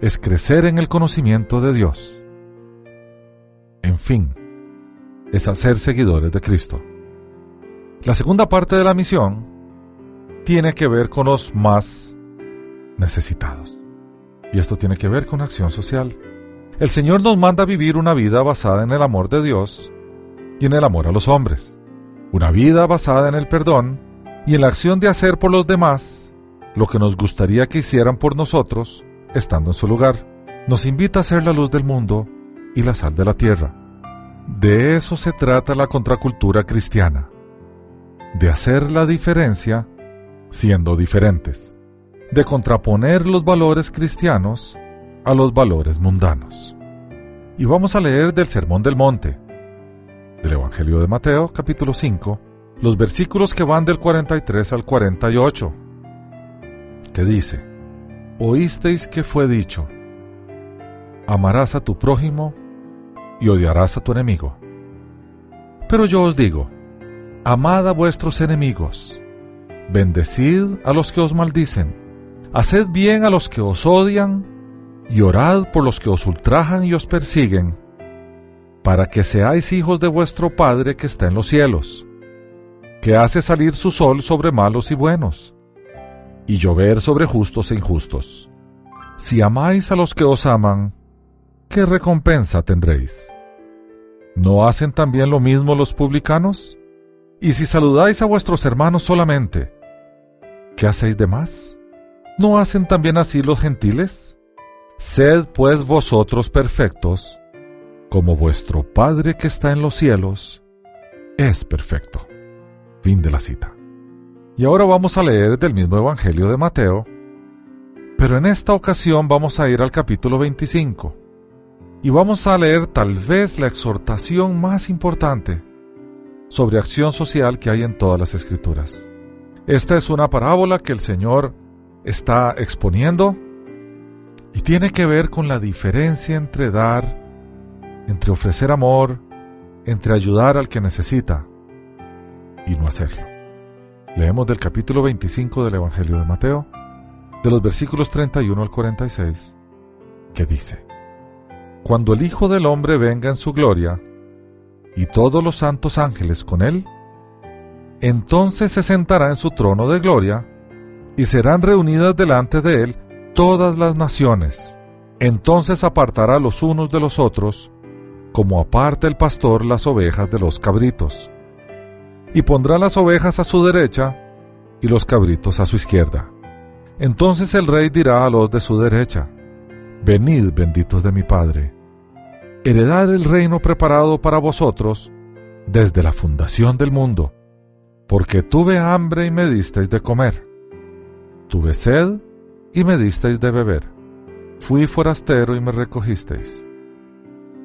Speaker 2: Es crecer en el conocimiento de Dios. En fin, es hacer seguidores de Cristo. La segunda parte de la misión tiene que ver con los más necesitados. Y esto tiene que ver con acción social. El Señor nos manda vivir una vida basada en el amor de Dios y en el amor a los hombres. Una vida basada en el perdón y en la acción de hacer por los demás lo que nos gustaría que hicieran por nosotros estando en su lugar. Nos invita a ser la luz del mundo y la sal de la tierra. De eso se trata la contracultura cristiana de hacer la diferencia siendo diferentes, de contraponer los valores cristianos a los valores mundanos. Y vamos a leer del Sermón del Monte, del Evangelio de Mateo, capítulo 5, los versículos que van del 43 al 48, que dice, Oísteis que fue dicho, amarás a tu prójimo y odiarás a tu enemigo. Pero yo os digo, Amad a vuestros enemigos, bendecid a los que os maldicen, haced bien a los que os odian, y orad por los que os ultrajan y os persiguen, para que seáis hijos de vuestro Padre que está en los cielos, que hace salir su sol sobre malos y buenos, y llover sobre justos e injustos. Si amáis a los que os aman, ¿qué recompensa tendréis? ¿No hacen también lo mismo los publicanos? Y si saludáis a vuestros hermanos solamente, ¿qué hacéis de más? ¿No hacen también así los gentiles? Sed pues vosotros perfectos, como vuestro Padre que está en los cielos es perfecto. Fin de la cita. Y ahora vamos a leer del mismo Evangelio de Mateo, pero en esta ocasión vamos a ir al capítulo 25 y vamos a leer tal vez la exhortación más importante sobre acción social que hay en todas las escrituras. Esta es una parábola que el Señor está exponiendo y tiene que ver con la diferencia entre dar, entre ofrecer amor, entre ayudar al que necesita y no hacerlo. Leemos del capítulo 25 del Evangelio de Mateo, de los versículos 31 al 46, que dice, Cuando el Hijo del Hombre venga en su gloria, y todos los santos ángeles con él, entonces se sentará en su trono de gloria, y serán reunidas delante de él todas las naciones. Entonces apartará los unos de los otros, como aparta el pastor las ovejas de los cabritos. Y pondrá las ovejas a su derecha y los cabritos a su izquierda. Entonces el rey dirá a los de su derecha, Venid benditos de mi Padre heredad el reino preparado para vosotros desde la fundación del mundo, porque tuve hambre y me disteis de comer, tuve sed y me disteis de beber, fui forastero y me recogisteis,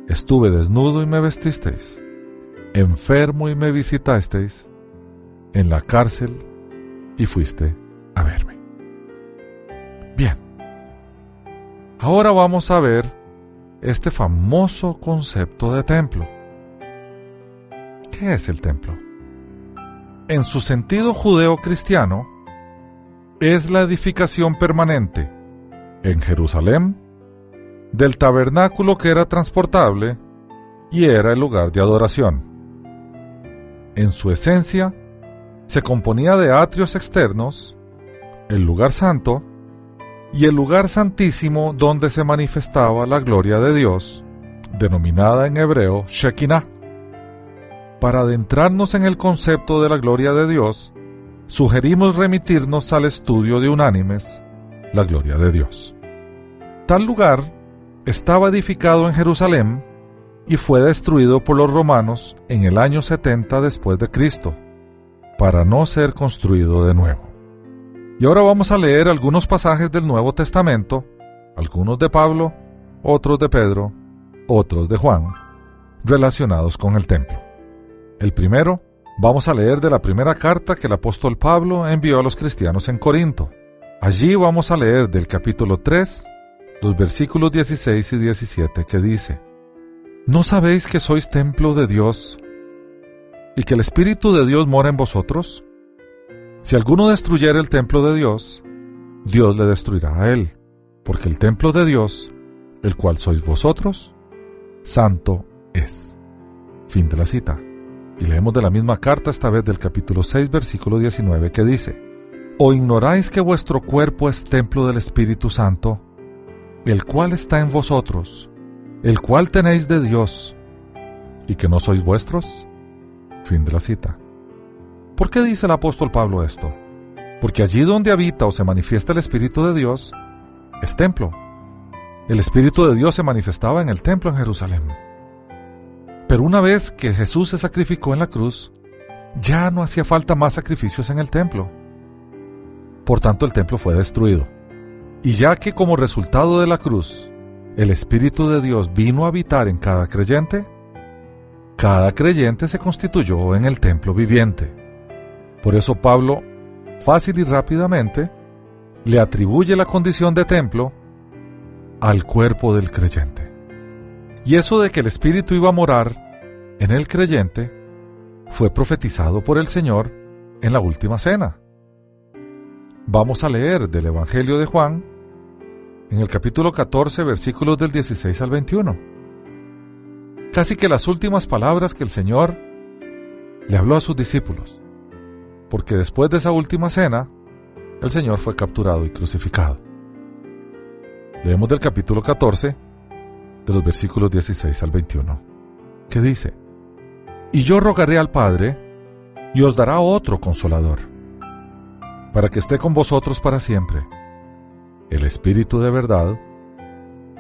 Speaker 2: estuve desnudo y me vestisteis, enfermo y me visitasteis, en la cárcel y fuiste a verme. Bien, ahora vamos a ver este famoso concepto de templo. ¿Qué es el templo? En su sentido judeo-cristiano, es la edificación permanente en Jerusalén, del tabernáculo que era transportable y era el lugar de adoración. En su esencia, se componía de atrios externos, el lugar santo y el lugar santísimo donde se manifestaba la gloria de Dios, denominada en hebreo Shekinah. Para adentrarnos en el concepto de la gloria de Dios, sugerimos remitirnos al estudio de Unánimes, la gloria de Dios. Tal lugar estaba edificado en Jerusalén y fue destruido por los romanos en el año 70 después de Cristo, para no ser construido de nuevo. Y ahora vamos a leer algunos pasajes del Nuevo Testamento, algunos de Pablo, otros de Pedro, otros de Juan, relacionados con el templo. El primero, vamos a leer de la primera carta que el apóstol Pablo envió a los cristianos en Corinto. Allí vamos a leer del capítulo 3, los versículos 16 y 17 que dice, ¿No sabéis que sois templo de Dios y que el Espíritu de Dios mora en vosotros? Si alguno destruyera el templo de Dios, Dios le destruirá a él, porque el templo de Dios, el cual sois vosotros, santo es. Fin de la cita. Y leemos de la misma carta, esta vez del capítulo 6, versículo 19, que dice, ¿O ignoráis que vuestro cuerpo es templo del Espíritu Santo, el cual está en vosotros, el cual tenéis de Dios, y que no sois vuestros? Fin de la cita. ¿Por qué dice el apóstol Pablo esto? Porque allí donde habita o se manifiesta el Espíritu de Dios, es templo. El Espíritu de Dios se manifestaba en el templo en Jerusalén. Pero una vez que Jesús se sacrificó en la cruz, ya no hacía falta más sacrificios en el templo. Por tanto, el templo fue destruido. Y ya que como resultado de la cruz, el Espíritu de Dios vino a habitar en cada creyente, cada creyente se constituyó en el templo viviente. Por eso Pablo, fácil y rápidamente, le atribuye la condición de templo al cuerpo del creyente. Y eso de que el Espíritu iba a morar en el creyente fue profetizado por el Señor en la última cena. Vamos a leer del Evangelio de Juan en el capítulo 14 versículos del 16 al 21. Casi que las últimas palabras que el Señor le habló a sus discípulos porque después de esa última cena, el Señor fue capturado y crucificado. Leemos del capítulo 14, de los versículos 16 al 21, que dice, Y yo rogaré al Padre, y os dará otro consolador, para que esté con vosotros para siempre, el Espíritu de verdad,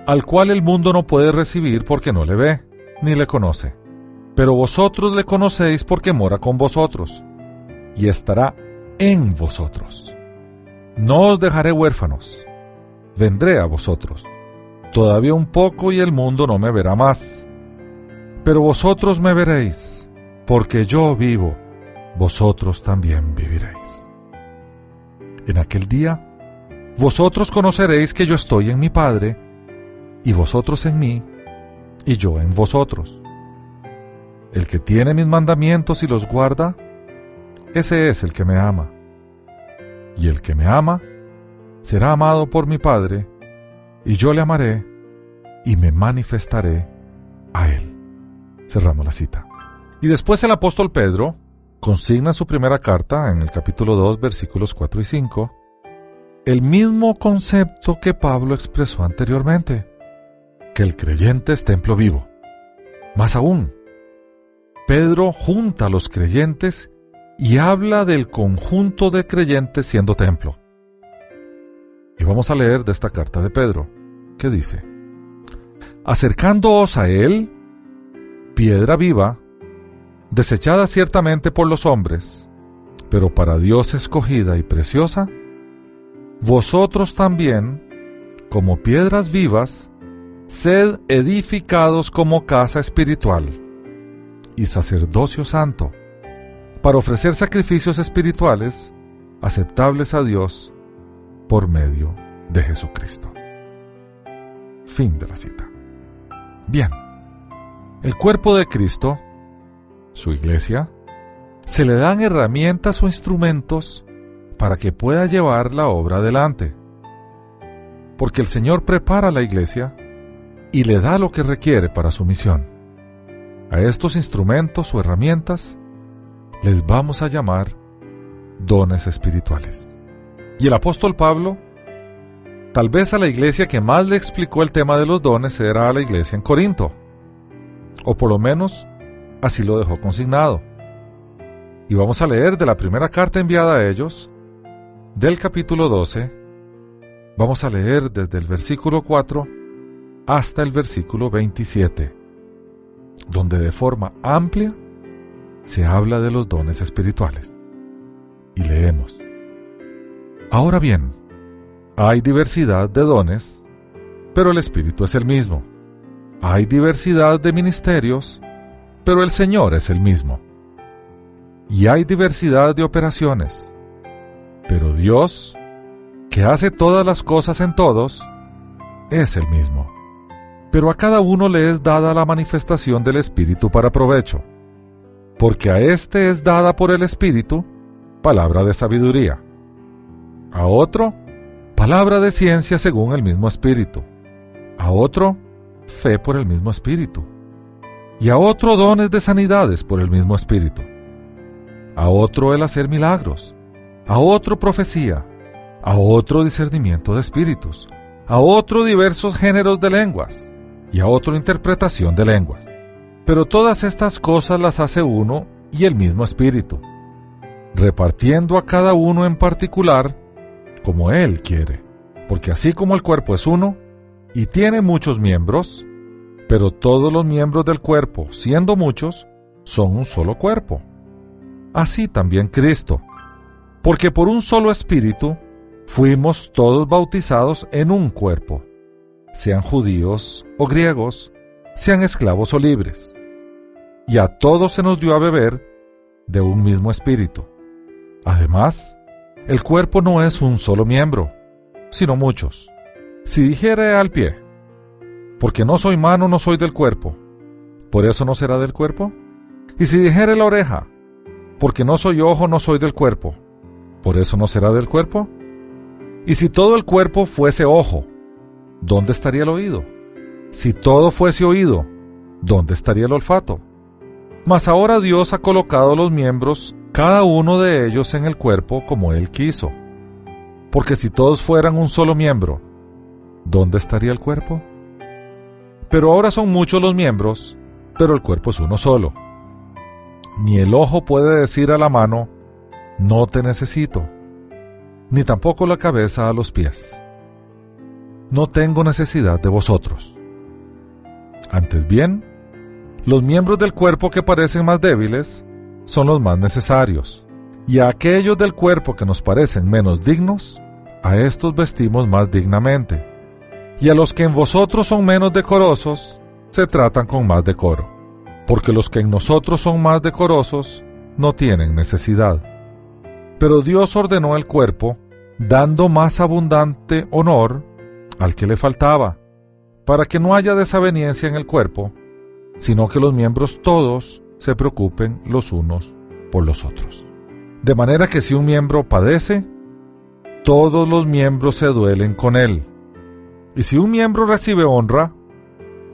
Speaker 2: al cual el mundo no puede recibir porque no le ve, ni le conoce, pero vosotros le conocéis porque mora con vosotros y estará en vosotros. No os dejaré huérfanos, vendré a vosotros. Todavía un poco y el mundo no me verá más. Pero vosotros me veréis, porque yo vivo, vosotros también viviréis. En aquel día, vosotros conoceréis que yo estoy en mi Padre, y vosotros en mí, y yo en vosotros. El que tiene mis mandamientos y los guarda, ese es el que me ama. Y el que me ama será amado por mi Padre, y yo le amaré y me manifestaré a él. Cerramos la cita. Y después el apóstol Pedro consigna su primera carta, en el capítulo 2, versículos 4 y 5, el mismo concepto que Pablo expresó anteriormente, que el creyente es templo vivo. Más aún, Pedro junta a los creyentes y habla del conjunto de creyentes siendo templo. Y vamos a leer de esta carta de Pedro, que dice, Acercándoos a él, piedra viva, desechada ciertamente por los hombres, pero para Dios escogida y preciosa, vosotros también, como piedras vivas, sed edificados como casa espiritual y sacerdocio santo para ofrecer sacrificios espirituales aceptables a Dios por medio de Jesucristo. Fin de la cita. Bien, el cuerpo de Cristo, su iglesia, se le dan herramientas o instrumentos para que pueda llevar la obra adelante. Porque el Señor prepara la iglesia y le da lo que requiere para su misión. A estos instrumentos o herramientas les vamos a llamar dones espirituales. Y el apóstol Pablo, tal vez a la iglesia que más le explicó el tema de los dones era a la iglesia en Corinto, o por lo menos así lo dejó consignado. Y vamos a leer de la primera carta enviada a ellos, del capítulo 12, vamos a leer desde el versículo 4 hasta el versículo 27, donde de forma amplia se habla de los dones espirituales. Y leemos. Ahora bien, hay diversidad de dones, pero el Espíritu es el mismo. Hay diversidad de ministerios, pero el Señor es el mismo y hay diversidad de operaciones. Pero Dios, que hace todas las cosas en todos, es el mismo. Pero a cada uno le es dada la manifestación del Espíritu para provecho, porque a éste es dada por el Espíritu palabra de sabiduría, a otro palabra de ciencia según el mismo Espíritu, a otro fe por el mismo Espíritu, y a otro dones de sanidades por el mismo Espíritu. A otro el hacer milagros, a otro profecía, a otro discernimiento de espíritus, a otro diversos géneros de lenguas. Y a otro interpretación de lenguas. Pero todas estas cosas las hace uno y el mismo espíritu, repartiendo a cada uno en particular como él quiere, porque así como el cuerpo es uno y tiene muchos miembros, pero todos los miembros del cuerpo, siendo muchos, son un solo cuerpo así también Cristo. Porque por un solo espíritu fuimos todos bautizados en un cuerpo, sean judíos o griegos, sean esclavos o libres. Y a todos se nos dio a beber de un mismo espíritu. Además, el cuerpo no es un solo miembro, sino muchos. Si dijere al pie, porque no soy mano, no soy del cuerpo, ¿por eso no será del cuerpo? Y si dijere la oreja, porque no soy ojo, no soy del cuerpo. ¿Por eso no será del cuerpo? Y si todo el cuerpo fuese ojo, ¿dónde estaría el oído? Si todo fuese oído, ¿dónde estaría el olfato? Mas ahora Dios ha colocado los miembros, cada uno de ellos en el cuerpo como Él quiso. Porque si todos fueran un solo miembro, ¿dónde estaría el cuerpo? Pero ahora son muchos los miembros, pero el cuerpo es uno solo ni el ojo puede decir a la mano, no te necesito, ni tampoco la cabeza a los pies. No tengo necesidad de vosotros. Antes bien, los miembros del cuerpo que parecen más débiles son los más necesarios, y a aquellos del cuerpo que nos parecen menos dignos, a estos vestimos más dignamente, y a los que en vosotros son menos decorosos, se tratan con más decoro. Porque los que en nosotros son más decorosos no tienen necesidad. Pero Dios ordenó el cuerpo, dando más abundante honor al que le faltaba, para que no haya desaveniencia en el cuerpo, sino que los miembros todos se preocupen los unos por los otros. De manera que si un miembro padece, todos los miembros se duelen con él. Y si un miembro recibe honra,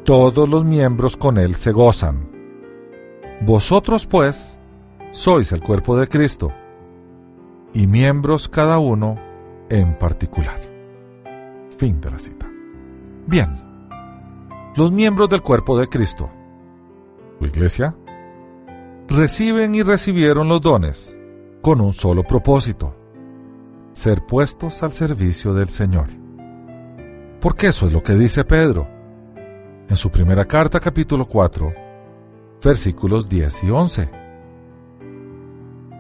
Speaker 2: todos los miembros con él se gozan. Vosotros pues sois el cuerpo de Cristo y miembros cada uno en particular. Fin de la cita. Bien, los miembros del cuerpo de Cristo, tu iglesia, reciben y recibieron los dones con un solo propósito, ser puestos al servicio del Señor. Porque eso es lo que dice Pedro en su primera carta capítulo 4 versículos 10 y 11,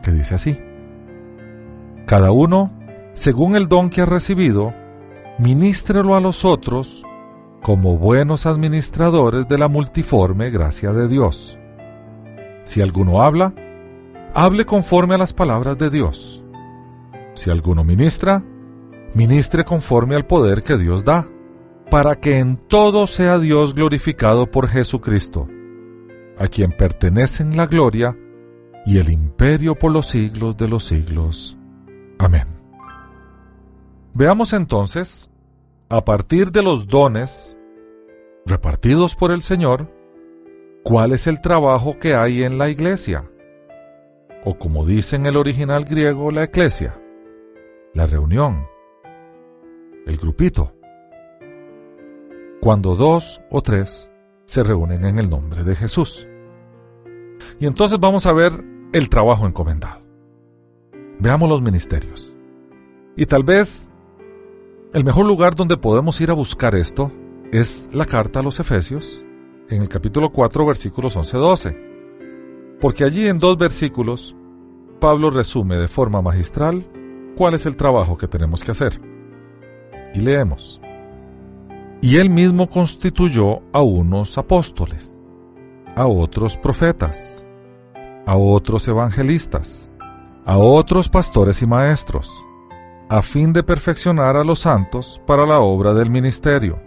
Speaker 2: que dice así, Cada uno, según el don que ha recibido, ministrelo a los otros como buenos administradores de la multiforme gracia de Dios. Si alguno habla, hable conforme a las palabras de Dios. Si alguno ministra, ministre conforme al poder que Dios da, para que en todo sea Dios glorificado por Jesucristo a quien pertenecen la gloria y el imperio por los siglos de los siglos. Amén. Veamos entonces, a partir de los dones, repartidos por el Señor, cuál es el trabajo que hay en la iglesia, o como dice en el original griego, la eclesia, la reunión, el grupito, cuando dos o tres se reúnen en el nombre de Jesús. Y entonces vamos a ver el trabajo encomendado. Veamos los ministerios. Y tal vez el mejor lugar donde podemos ir a buscar esto es la carta a los Efesios, en el capítulo 4, versículos 11-12. Porque allí en dos versículos, Pablo resume de forma magistral cuál es el trabajo que tenemos que hacer. Y leemos. Y él mismo constituyó a unos apóstoles, a otros profetas, a otros evangelistas, a otros pastores y maestros, a fin de perfeccionar a los santos para la obra del ministerio,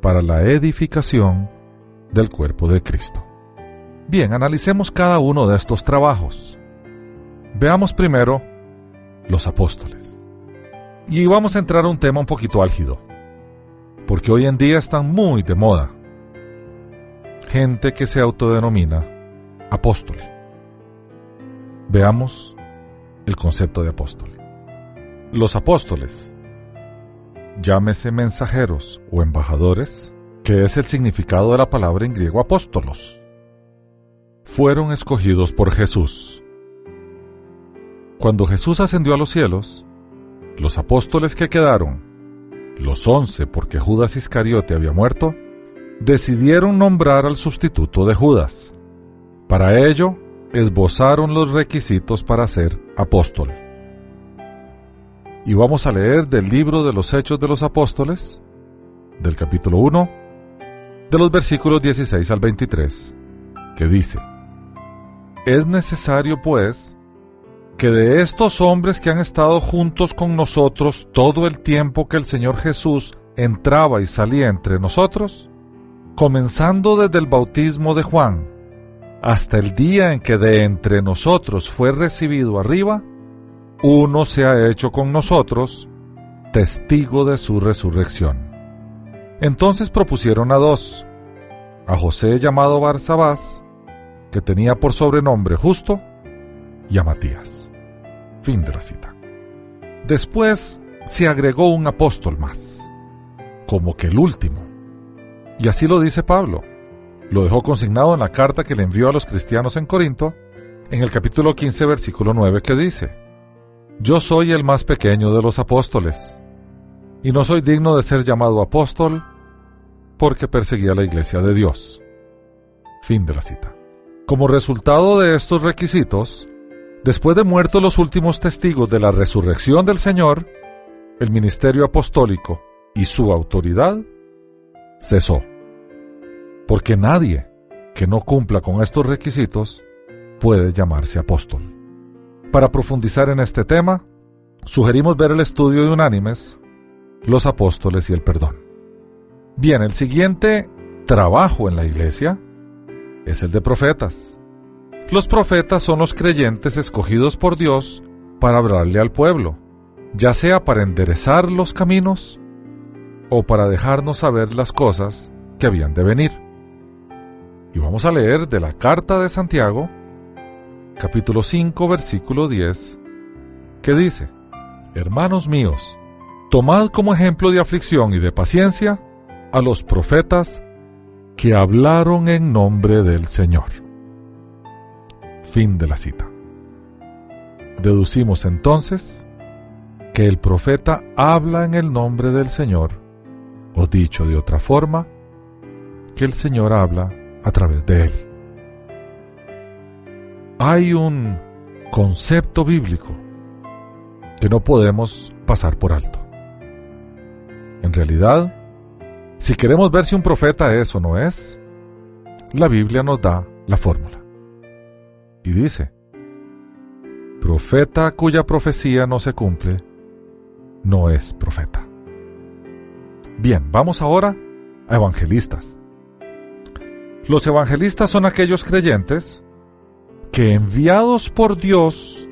Speaker 2: para la edificación del cuerpo de Cristo. Bien, analicemos cada uno de estos trabajos. Veamos primero los apóstoles. Y vamos a entrar a un tema un poquito álgido, porque hoy en día están muy de moda. Gente que se autodenomina apóstol. Veamos el concepto de apóstol. Los apóstoles, llámese mensajeros o embajadores, que es el significado de la palabra en griego apóstolos, fueron escogidos por Jesús. Cuando Jesús ascendió a los cielos, los apóstoles que quedaron, los once porque Judas Iscariote había muerto, decidieron nombrar al sustituto de Judas. Para ello, esbozaron los requisitos para ser apóstol. Y vamos a leer del libro de los Hechos de los Apóstoles, del capítulo 1, de los versículos 16 al 23, que dice, Es necesario, pues, que de estos hombres que han estado juntos con nosotros todo el tiempo que el Señor Jesús entraba y salía entre nosotros, comenzando desde el bautismo de Juan, hasta el día en que de entre nosotros fue recibido arriba, uno se ha hecho con nosotros testigo de su resurrección. Entonces propusieron a dos, a José llamado Barsabás, que tenía por sobrenombre justo, y a Matías. Fin de la cita. Después se agregó un apóstol más, como que el último. Y así lo dice Pablo lo dejó consignado en la carta que le envió a los cristianos en Corinto, en el capítulo 15, versículo 9, que dice, Yo soy el más pequeño de los apóstoles, y no soy digno de ser llamado apóstol, porque perseguía la iglesia de Dios. Fin de la cita. Como resultado de estos requisitos, después de muertos los últimos testigos de la resurrección del Señor, el ministerio apostólico y su autoridad cesó porque nadie que no cumpla con estos requisitos puede llamarse apóstol. Para profundizar en este tema, sugerimos ver el estudio de Unánimes, los apóstoles y el perdón. Bien, el siguiente trabajo en la iglesia es el de profetas. Los profetas son los creyentes escogidos por Dios para hablarle al pueblo, ya sea para enderezar los caminos o para dejarnos saber las cosas que habían de venir. Y vamos a leer de la carta de Santiago, capítulo 5, versículo 10, que dice, Hermanos míos, tomad como ejemplo de aflicción y de paciencia a los profetas que hablaron en nombre del Señor. Fin de la cita. Deducimos entonces que el profeta habla en el nombre del Señor, o dicho de otra forma, que el Señor habla a través de él. Hay un concepto bíblico que no podemos pasar por alto. En realidad, si queremos ver si un profeta es o no es, la Biblia nos da la fórmula. Y dice, profeta cuya profecía no se cumple, no es profeta. Bien, vamos ahora a evangelistas. Los evangelistas son aquellos creyentes que enviados por Dios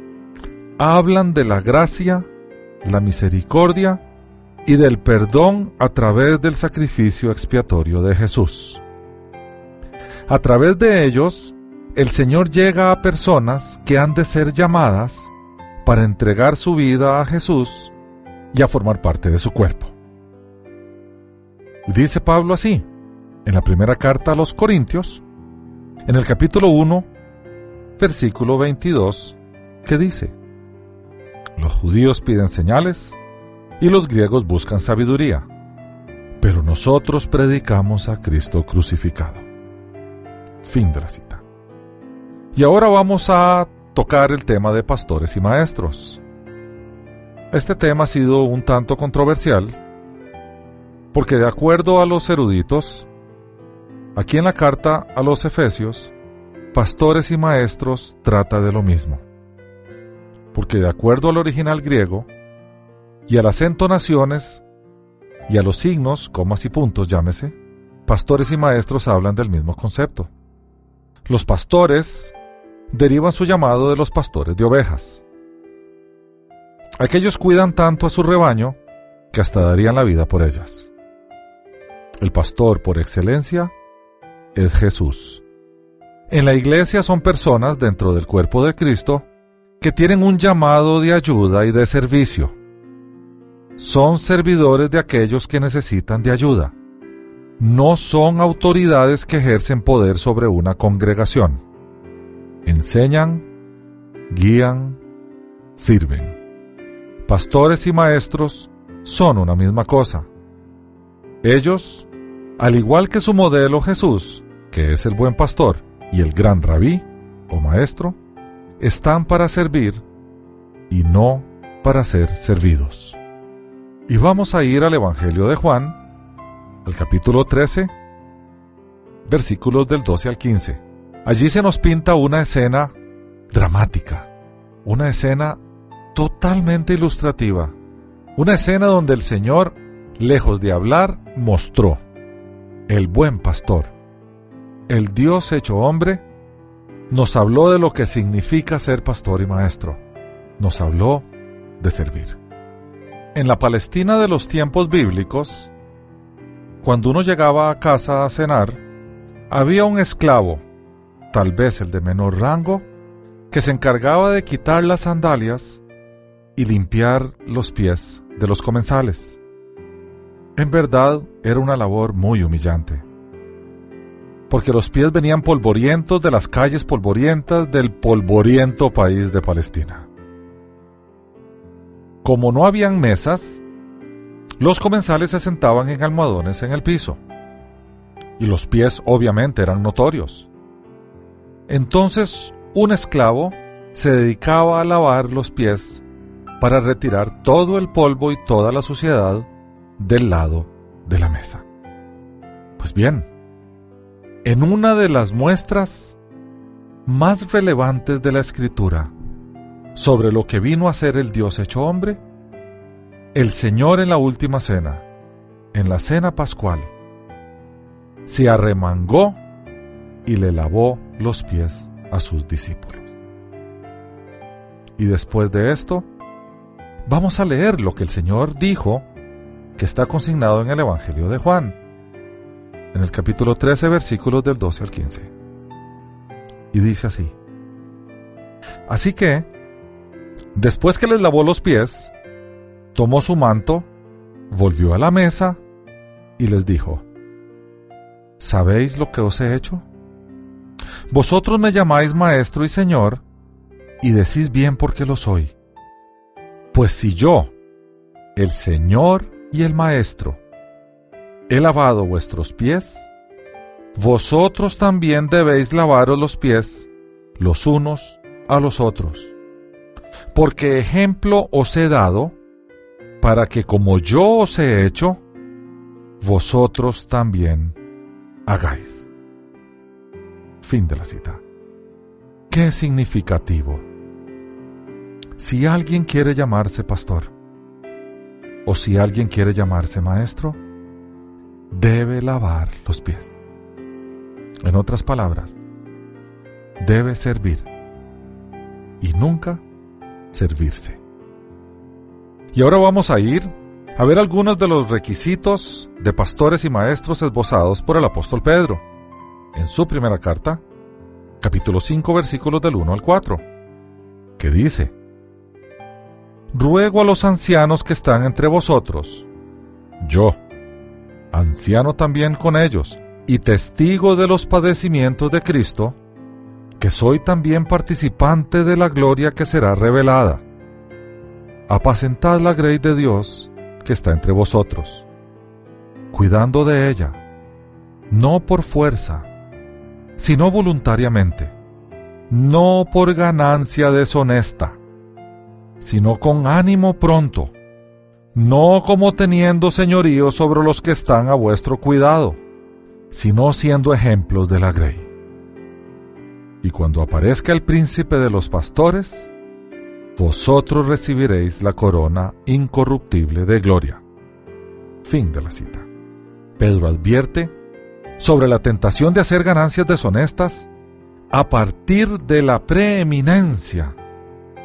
Speaker 2: hablan de la gracia, la misericordia y del perdón a través del sacrificio expiatorio de Jesús. A través de ellos, el Señor llega a personas que han de ser llamadas para entregar su vida a Jesús y a formar parte de su cuerpo. Dice Pablo así, en la primera carta a los Corintios, en el capítulo 1, versículo 22, que dice, Los judíos piden señales y los griegos buscan sabiduría, pero nosotros predicamos a Cristo crucificado. Fin de la cita. Y ahora vamos a tocar el tema de pastores y maestros. Este tema ha sido un tanto controversial porque de acuerdo a los eruditos, aquí en la carta a los Efesios, pastores y maestros trata de lo mismo. Porque de acuerdo al original griego y a las entonaciones y a los signos, comas y puntos, llámese, pastores y maestros hablan del mismo concepto. Los pastores derivan su llamado de los pastores de ovejas. Aquellos cuidan tanto a su rebaño que hasta darían la vida por ellas. El pastor por excelencia es Jesús. En la iglesia son personas dentro del cuerpo de Cristo que tienen un llamado de ayuda y de servicio. Son servidores de aquellos que necesitan de ayuda. No son autoridades que ejercen poder sobre una congregación. Enseñan, guían, sirven. Pastores y maestros son una misma cosa. Ellos al igual que su modelo Jesús, que es el buen pastor, y el gran rabí o maestro, están para servir y no para ser servidos. Y vamos a ir al Evangelio de Juan, al capítulo 13, versículos del 12 al 15. Allí se nos pinta una escena dramática, una escena totalmente ilustrativa, una escena donde el Señor, lejos de hablar, mostró el buen pastor, el Dios hecho hombre, nos habló de lo que significa ser pastor y maestro. Nos habló de servir. En la Palestina de los tiempos bíblicos, cuando uno llegaba a casa a cenar, había un esclavo, tal vez el de menor rango, que se encargaba de quitar las sandalias y limpiar los pies de los comensales. En verdad era una labor muy humillante, porque los pies venían polvorientos de las calles polvorientas del polvoriento país de Palestina. Como no habían mesas, los comensales se sentaban en almohadones en el piso, y los pies obviamente eran notorios. Entonces un esclavo se dedicaba a lavar los pies para retirar todo el polvo y toda la suciedad del lado de la mesa. Pues bien, en una de las muestras más relevantes de la escritura sobre lo que vino a ser el Dios hecho hombre, el Señor en la última cena, en la cena pascual, se arremangó y le lavó los pies a sus discípulos. Y después de esto, vamos a leer lo que el Señor dijo que está consignado en el Evangelio de Juan, en el capítulo 13, versículos del 12 al 15. Y dice así. Así que, después que les lavó los pies, tomó su manto, volvió a la mesa y les dijo, ¿Sabéis lo que os he hecho? Vosotros me llamáis maestro y señor, y decís bien porque lo soy. Pues si yo, el Señor y el Maestro, he lavado vuestros pies, vosotros también debéis lavaros los pies los unos a los otros. Porque ejemplo os he dado, para que como yo os he hecho, vosotros también hagáis. Fin de la cita. Qué significativo. Si alguien quiere llamarse pastor, o si alguien quiere llamarse maestro, debe lavar los pies. En otras palabras, debe servir y nunca servirse. Y ahora vamos a ir a ver algunos de los requisitos de pastores y maestros esbozados por el apóstol Pedro en su primera carta, capítulo 5, versículos del 1 al 4, que dice, Ruego a los ancianos que están entre vosotros, yo, anciano también con ellos, y testigo de los padecimientos de Cristo, que soy también participante de la gloria que será revelada. Apacentad la grey de Dios que está entre vosotros, cuidando de ella, no por fuerza, sino voluntariamente, no por ganancia deshonesta, sino con ánimo pronto, no como teniendo señorío sobre los que están a vuestro cuidado, sino siendo ejemplos de la grey. Y cuando aparezca el príncipe de los pastores, vosotros recibiréis la corona incorruptible de gloria. Fin de la cita. Pedro advierte sobre la tentación de hacer ganancias deshonestas a partir de la preeminencia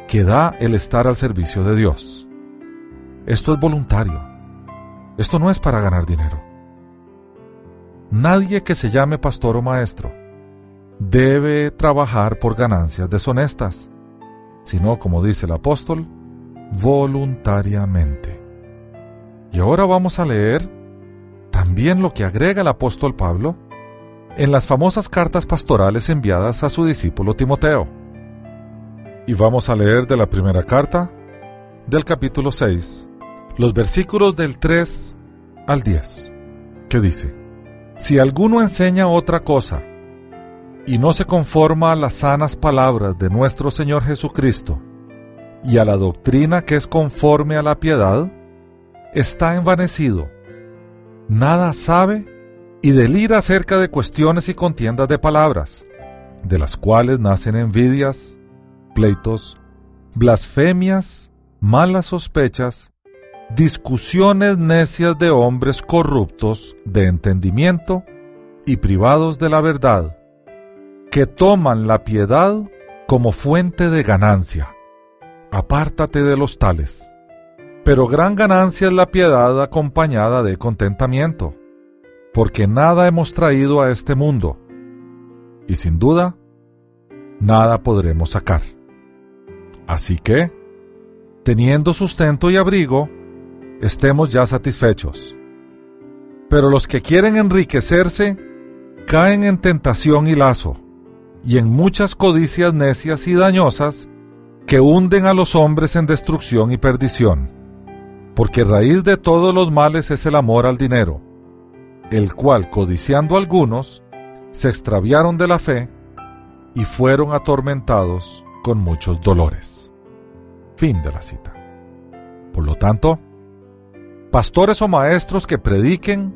Speaker 2: que da el estar al servicio de Dios. Esto es voluntario. Esto no es para ganar dinero. Nadie que se llame pastor o maestro debe trabajar por ganancias deshonestas, sino, como dice el apóstol, voluntariamente. Y ahora vamos a leer también lo que agrega el apóstol Pablo en las famosas cartas pastorales enviadas a su discípulo Timoteo. Y vamos a leer de la primera carta, del capítulo 6, los versículos del 3 al 10, que dice, Si alguno enseña otra cosa, y no se conforma a las sanas palabras de nuestro Señor Jesucristo, y a la doctrina que es conforme a la piedad, está envanecido, nada sabe y delira acerca de cuestiones y contiendas de palabras, de las cuales nacen envidias, pleitos, blasfemias, malas sospechas, discusiones necias de hombres corruptos de entendimiento y privados de la verdad, que toman la piedad como fuente de ganancia. Apártate de los tales. Pero gran ganancia es la piedad acompañada de contentamiento, porque nada hemos traído a este mundo, y sin duda, nada podremos sacar. Así que, teniendo sustento y abrigo, estemos ya satisfechos. Pero los que quieren enriquecerse caen en tentación y lazo, y en muchas codicias necias y dañosas que hunden a los hombres en destrucción y perdición. Porque raíz de todos los males es el amor al dinero, el cual, codiciando algunos, se extraviaron de la fe y fueron atormentados con muchos dolores. Fin de la cita. Por lo tanto, pastores o maestros que prediquen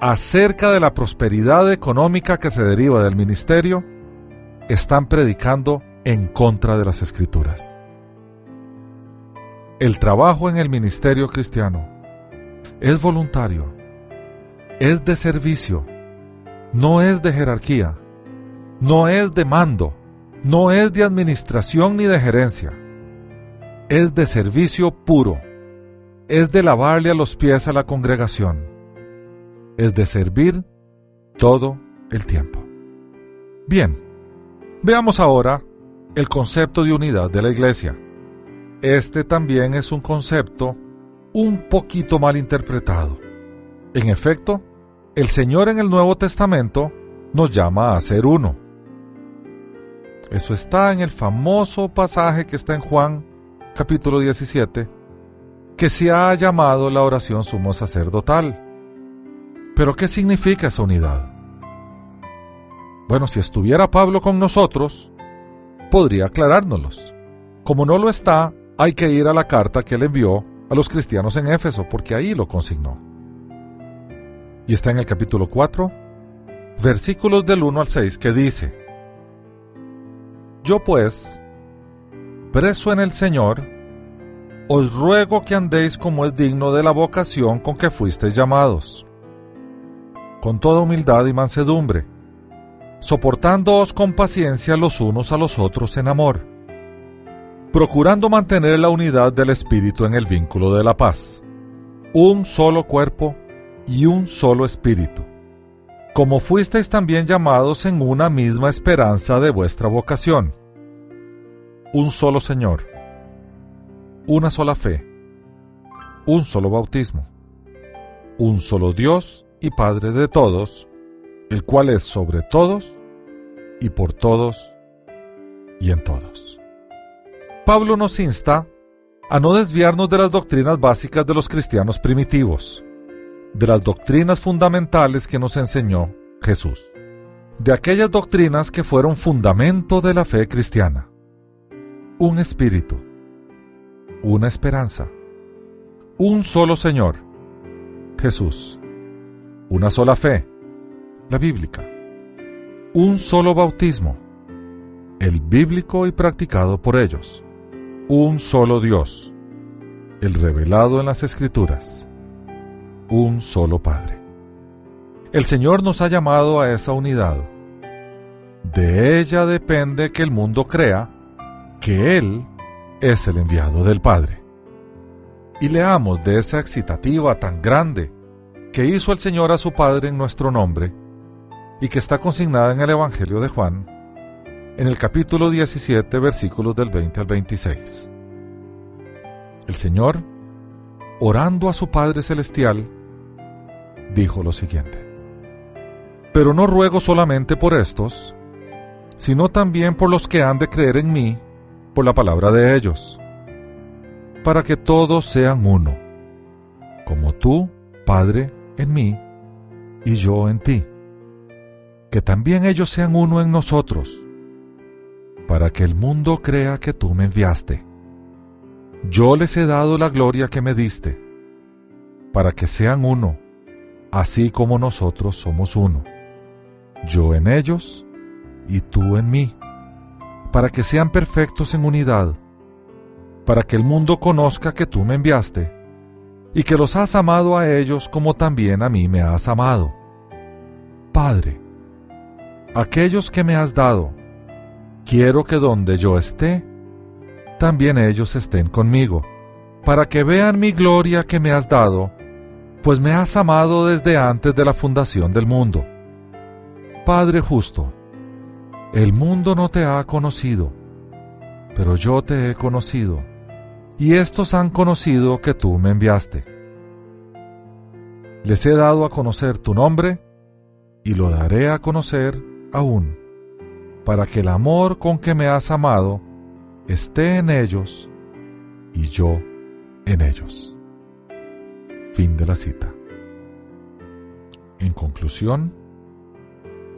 Speaker 2: acerca de la prosperidad económica que se deriva del ministerio, están predicando en contra de las escrituras. El trabajo en el ministerio cristiano es voluntario, es de servicio, no es de jerarquía, no es de mando, no es de administración ni de gerencia, es de servicio puro, es de lavarle a los pies a la congregación, es de servir todo el tiempo. Bien, veamos ahora el concepto de unidad de la iglesia. Este también es un concepto un poquito mal interpretado. En efecto, el Señor en el Nuevo Testamento nos llama a ser uno. Eso está en el famoso pasaje que está en Juan capítulo 17, que se ha llamado la oración sumo sacerdotal. Pero ¿qué significa esa unidad? Bueno, si estuviera Pablo con nosotros, podría aclarárnoslos. Como no lo está, hay que ir a la carta que él envió a los cristianos en Éfeso, porque ahí lo consignó. Y está en el capítulo 4, versículos del 1 al 6, que dice, yo pues, preso en el Señor, os ruego que andéis como es digno de la vocación con que fuisteis llamados, con toda humildad y mansedumbre, soportándoos con paciencia los unos a los otros en amor, procurando mantener la unidad del Espíritu en el vínculo de la paz. un solo cuerpo y un solo espíritu, como fuisteis también llamados en una misma esperanza de vuestra vocación. Un solo Señor, una sola fe, un solo bautismo, un solo Dios y Padre de todos, el cual es sobre todos y por todos y en todos. Pablo nos insta a no desviarnos de las doctrinas básicas de los cristianos primitivos, de las doctrinas fundamentales que nos enseñó Jesús, de aquellas doctrinas que fueron fundamento de la fe cristiana. Un espíritu, una esperanza, un solo Señor, Jesús, una sola fe, la bíblica, un solo bautismo, el bíblico y practicado por ellos, un solo Dios, el revelado en las Escrituras, un solo Padre. El Señor nos ha llamado a esa unidad. De ella depende que el mundo crea que Él es el enviado del Padre. Y leamos de esa excitativa tan grande que hizo el Señor a su Padre en nuestro nombre y que está consignada en el Evangelio de Juan, en el capítulo 17, versículos del 20 al 26. El Señor, orando a su Padre Celestial, dijo lo siguiente. Pero no ruego solamente por estos, sino también por los que han de creer en mí por la palabra de ellos, para que todos sean uno, como tú, Padre, en mí y yo en ti, que también ellos sean uno en nosotros, para que el mundo crea que tú me enviaste. Yo les he dado la gloria que me diste, para que sean uno, así como nosotros somos uno, yo en ellos y tú en mí, para que sean perfectos en unidad, para que el mundo conozca que tú me enviaste, y que los has amado a ellos como también a mí me has amado. Padre, aquellos que me has dado, quiero que donde yo esté, también ellos estén conmigo, para que vean mi gloria que me has dado, pues me has amado desde antes de la fundación del mundo. Padre justo, el mundo no te ha conocido, pero yo te he conocido, y estos han conocido que tú me enviaste. Les he dado a conocer tu nombre, y lo daré a conocer aún, para que el amor con que me has amado esté en ellos y yo en ellos. Fin de la cita. En conclusión,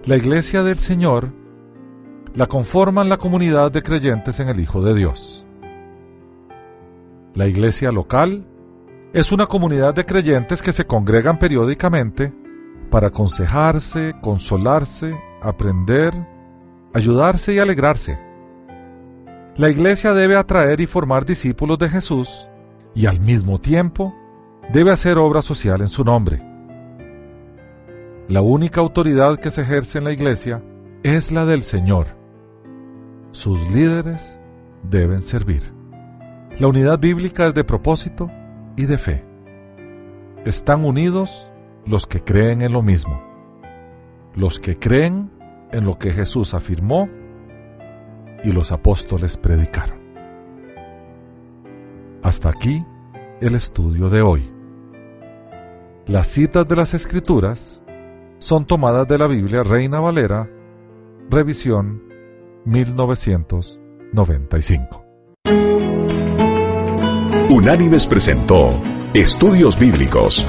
Speaker 2: la Iglesia del Señor la conforman la comunidad de creyentes en el Hijo de Dios. La Iglesia local es una comunidad de creyentes que se congregan periódicamente para aconsejarse, consolarse, aprender, ayudarse y alegrarse. La Iglesia debe atraer y formar discípulos de Jesús y al mismo tiempo debe hacer obra social en su nombre. La única autoridad que se ejerce en la iglesia es la del Señor. Sus líderes deben servir. La unidad bíblica es de propósito y de fe. Están unidos los que creen en lo mismo, los que creen en lo que Jesús afirmó y los apóstoles predicaron. Hasta aquí el estudio de hoy. Las citas de las Escrituras son tomadas de la Biblia Reina Valera, revisión 1995.
Speaker 1: Unánimes presentó Estudios Bíblicos,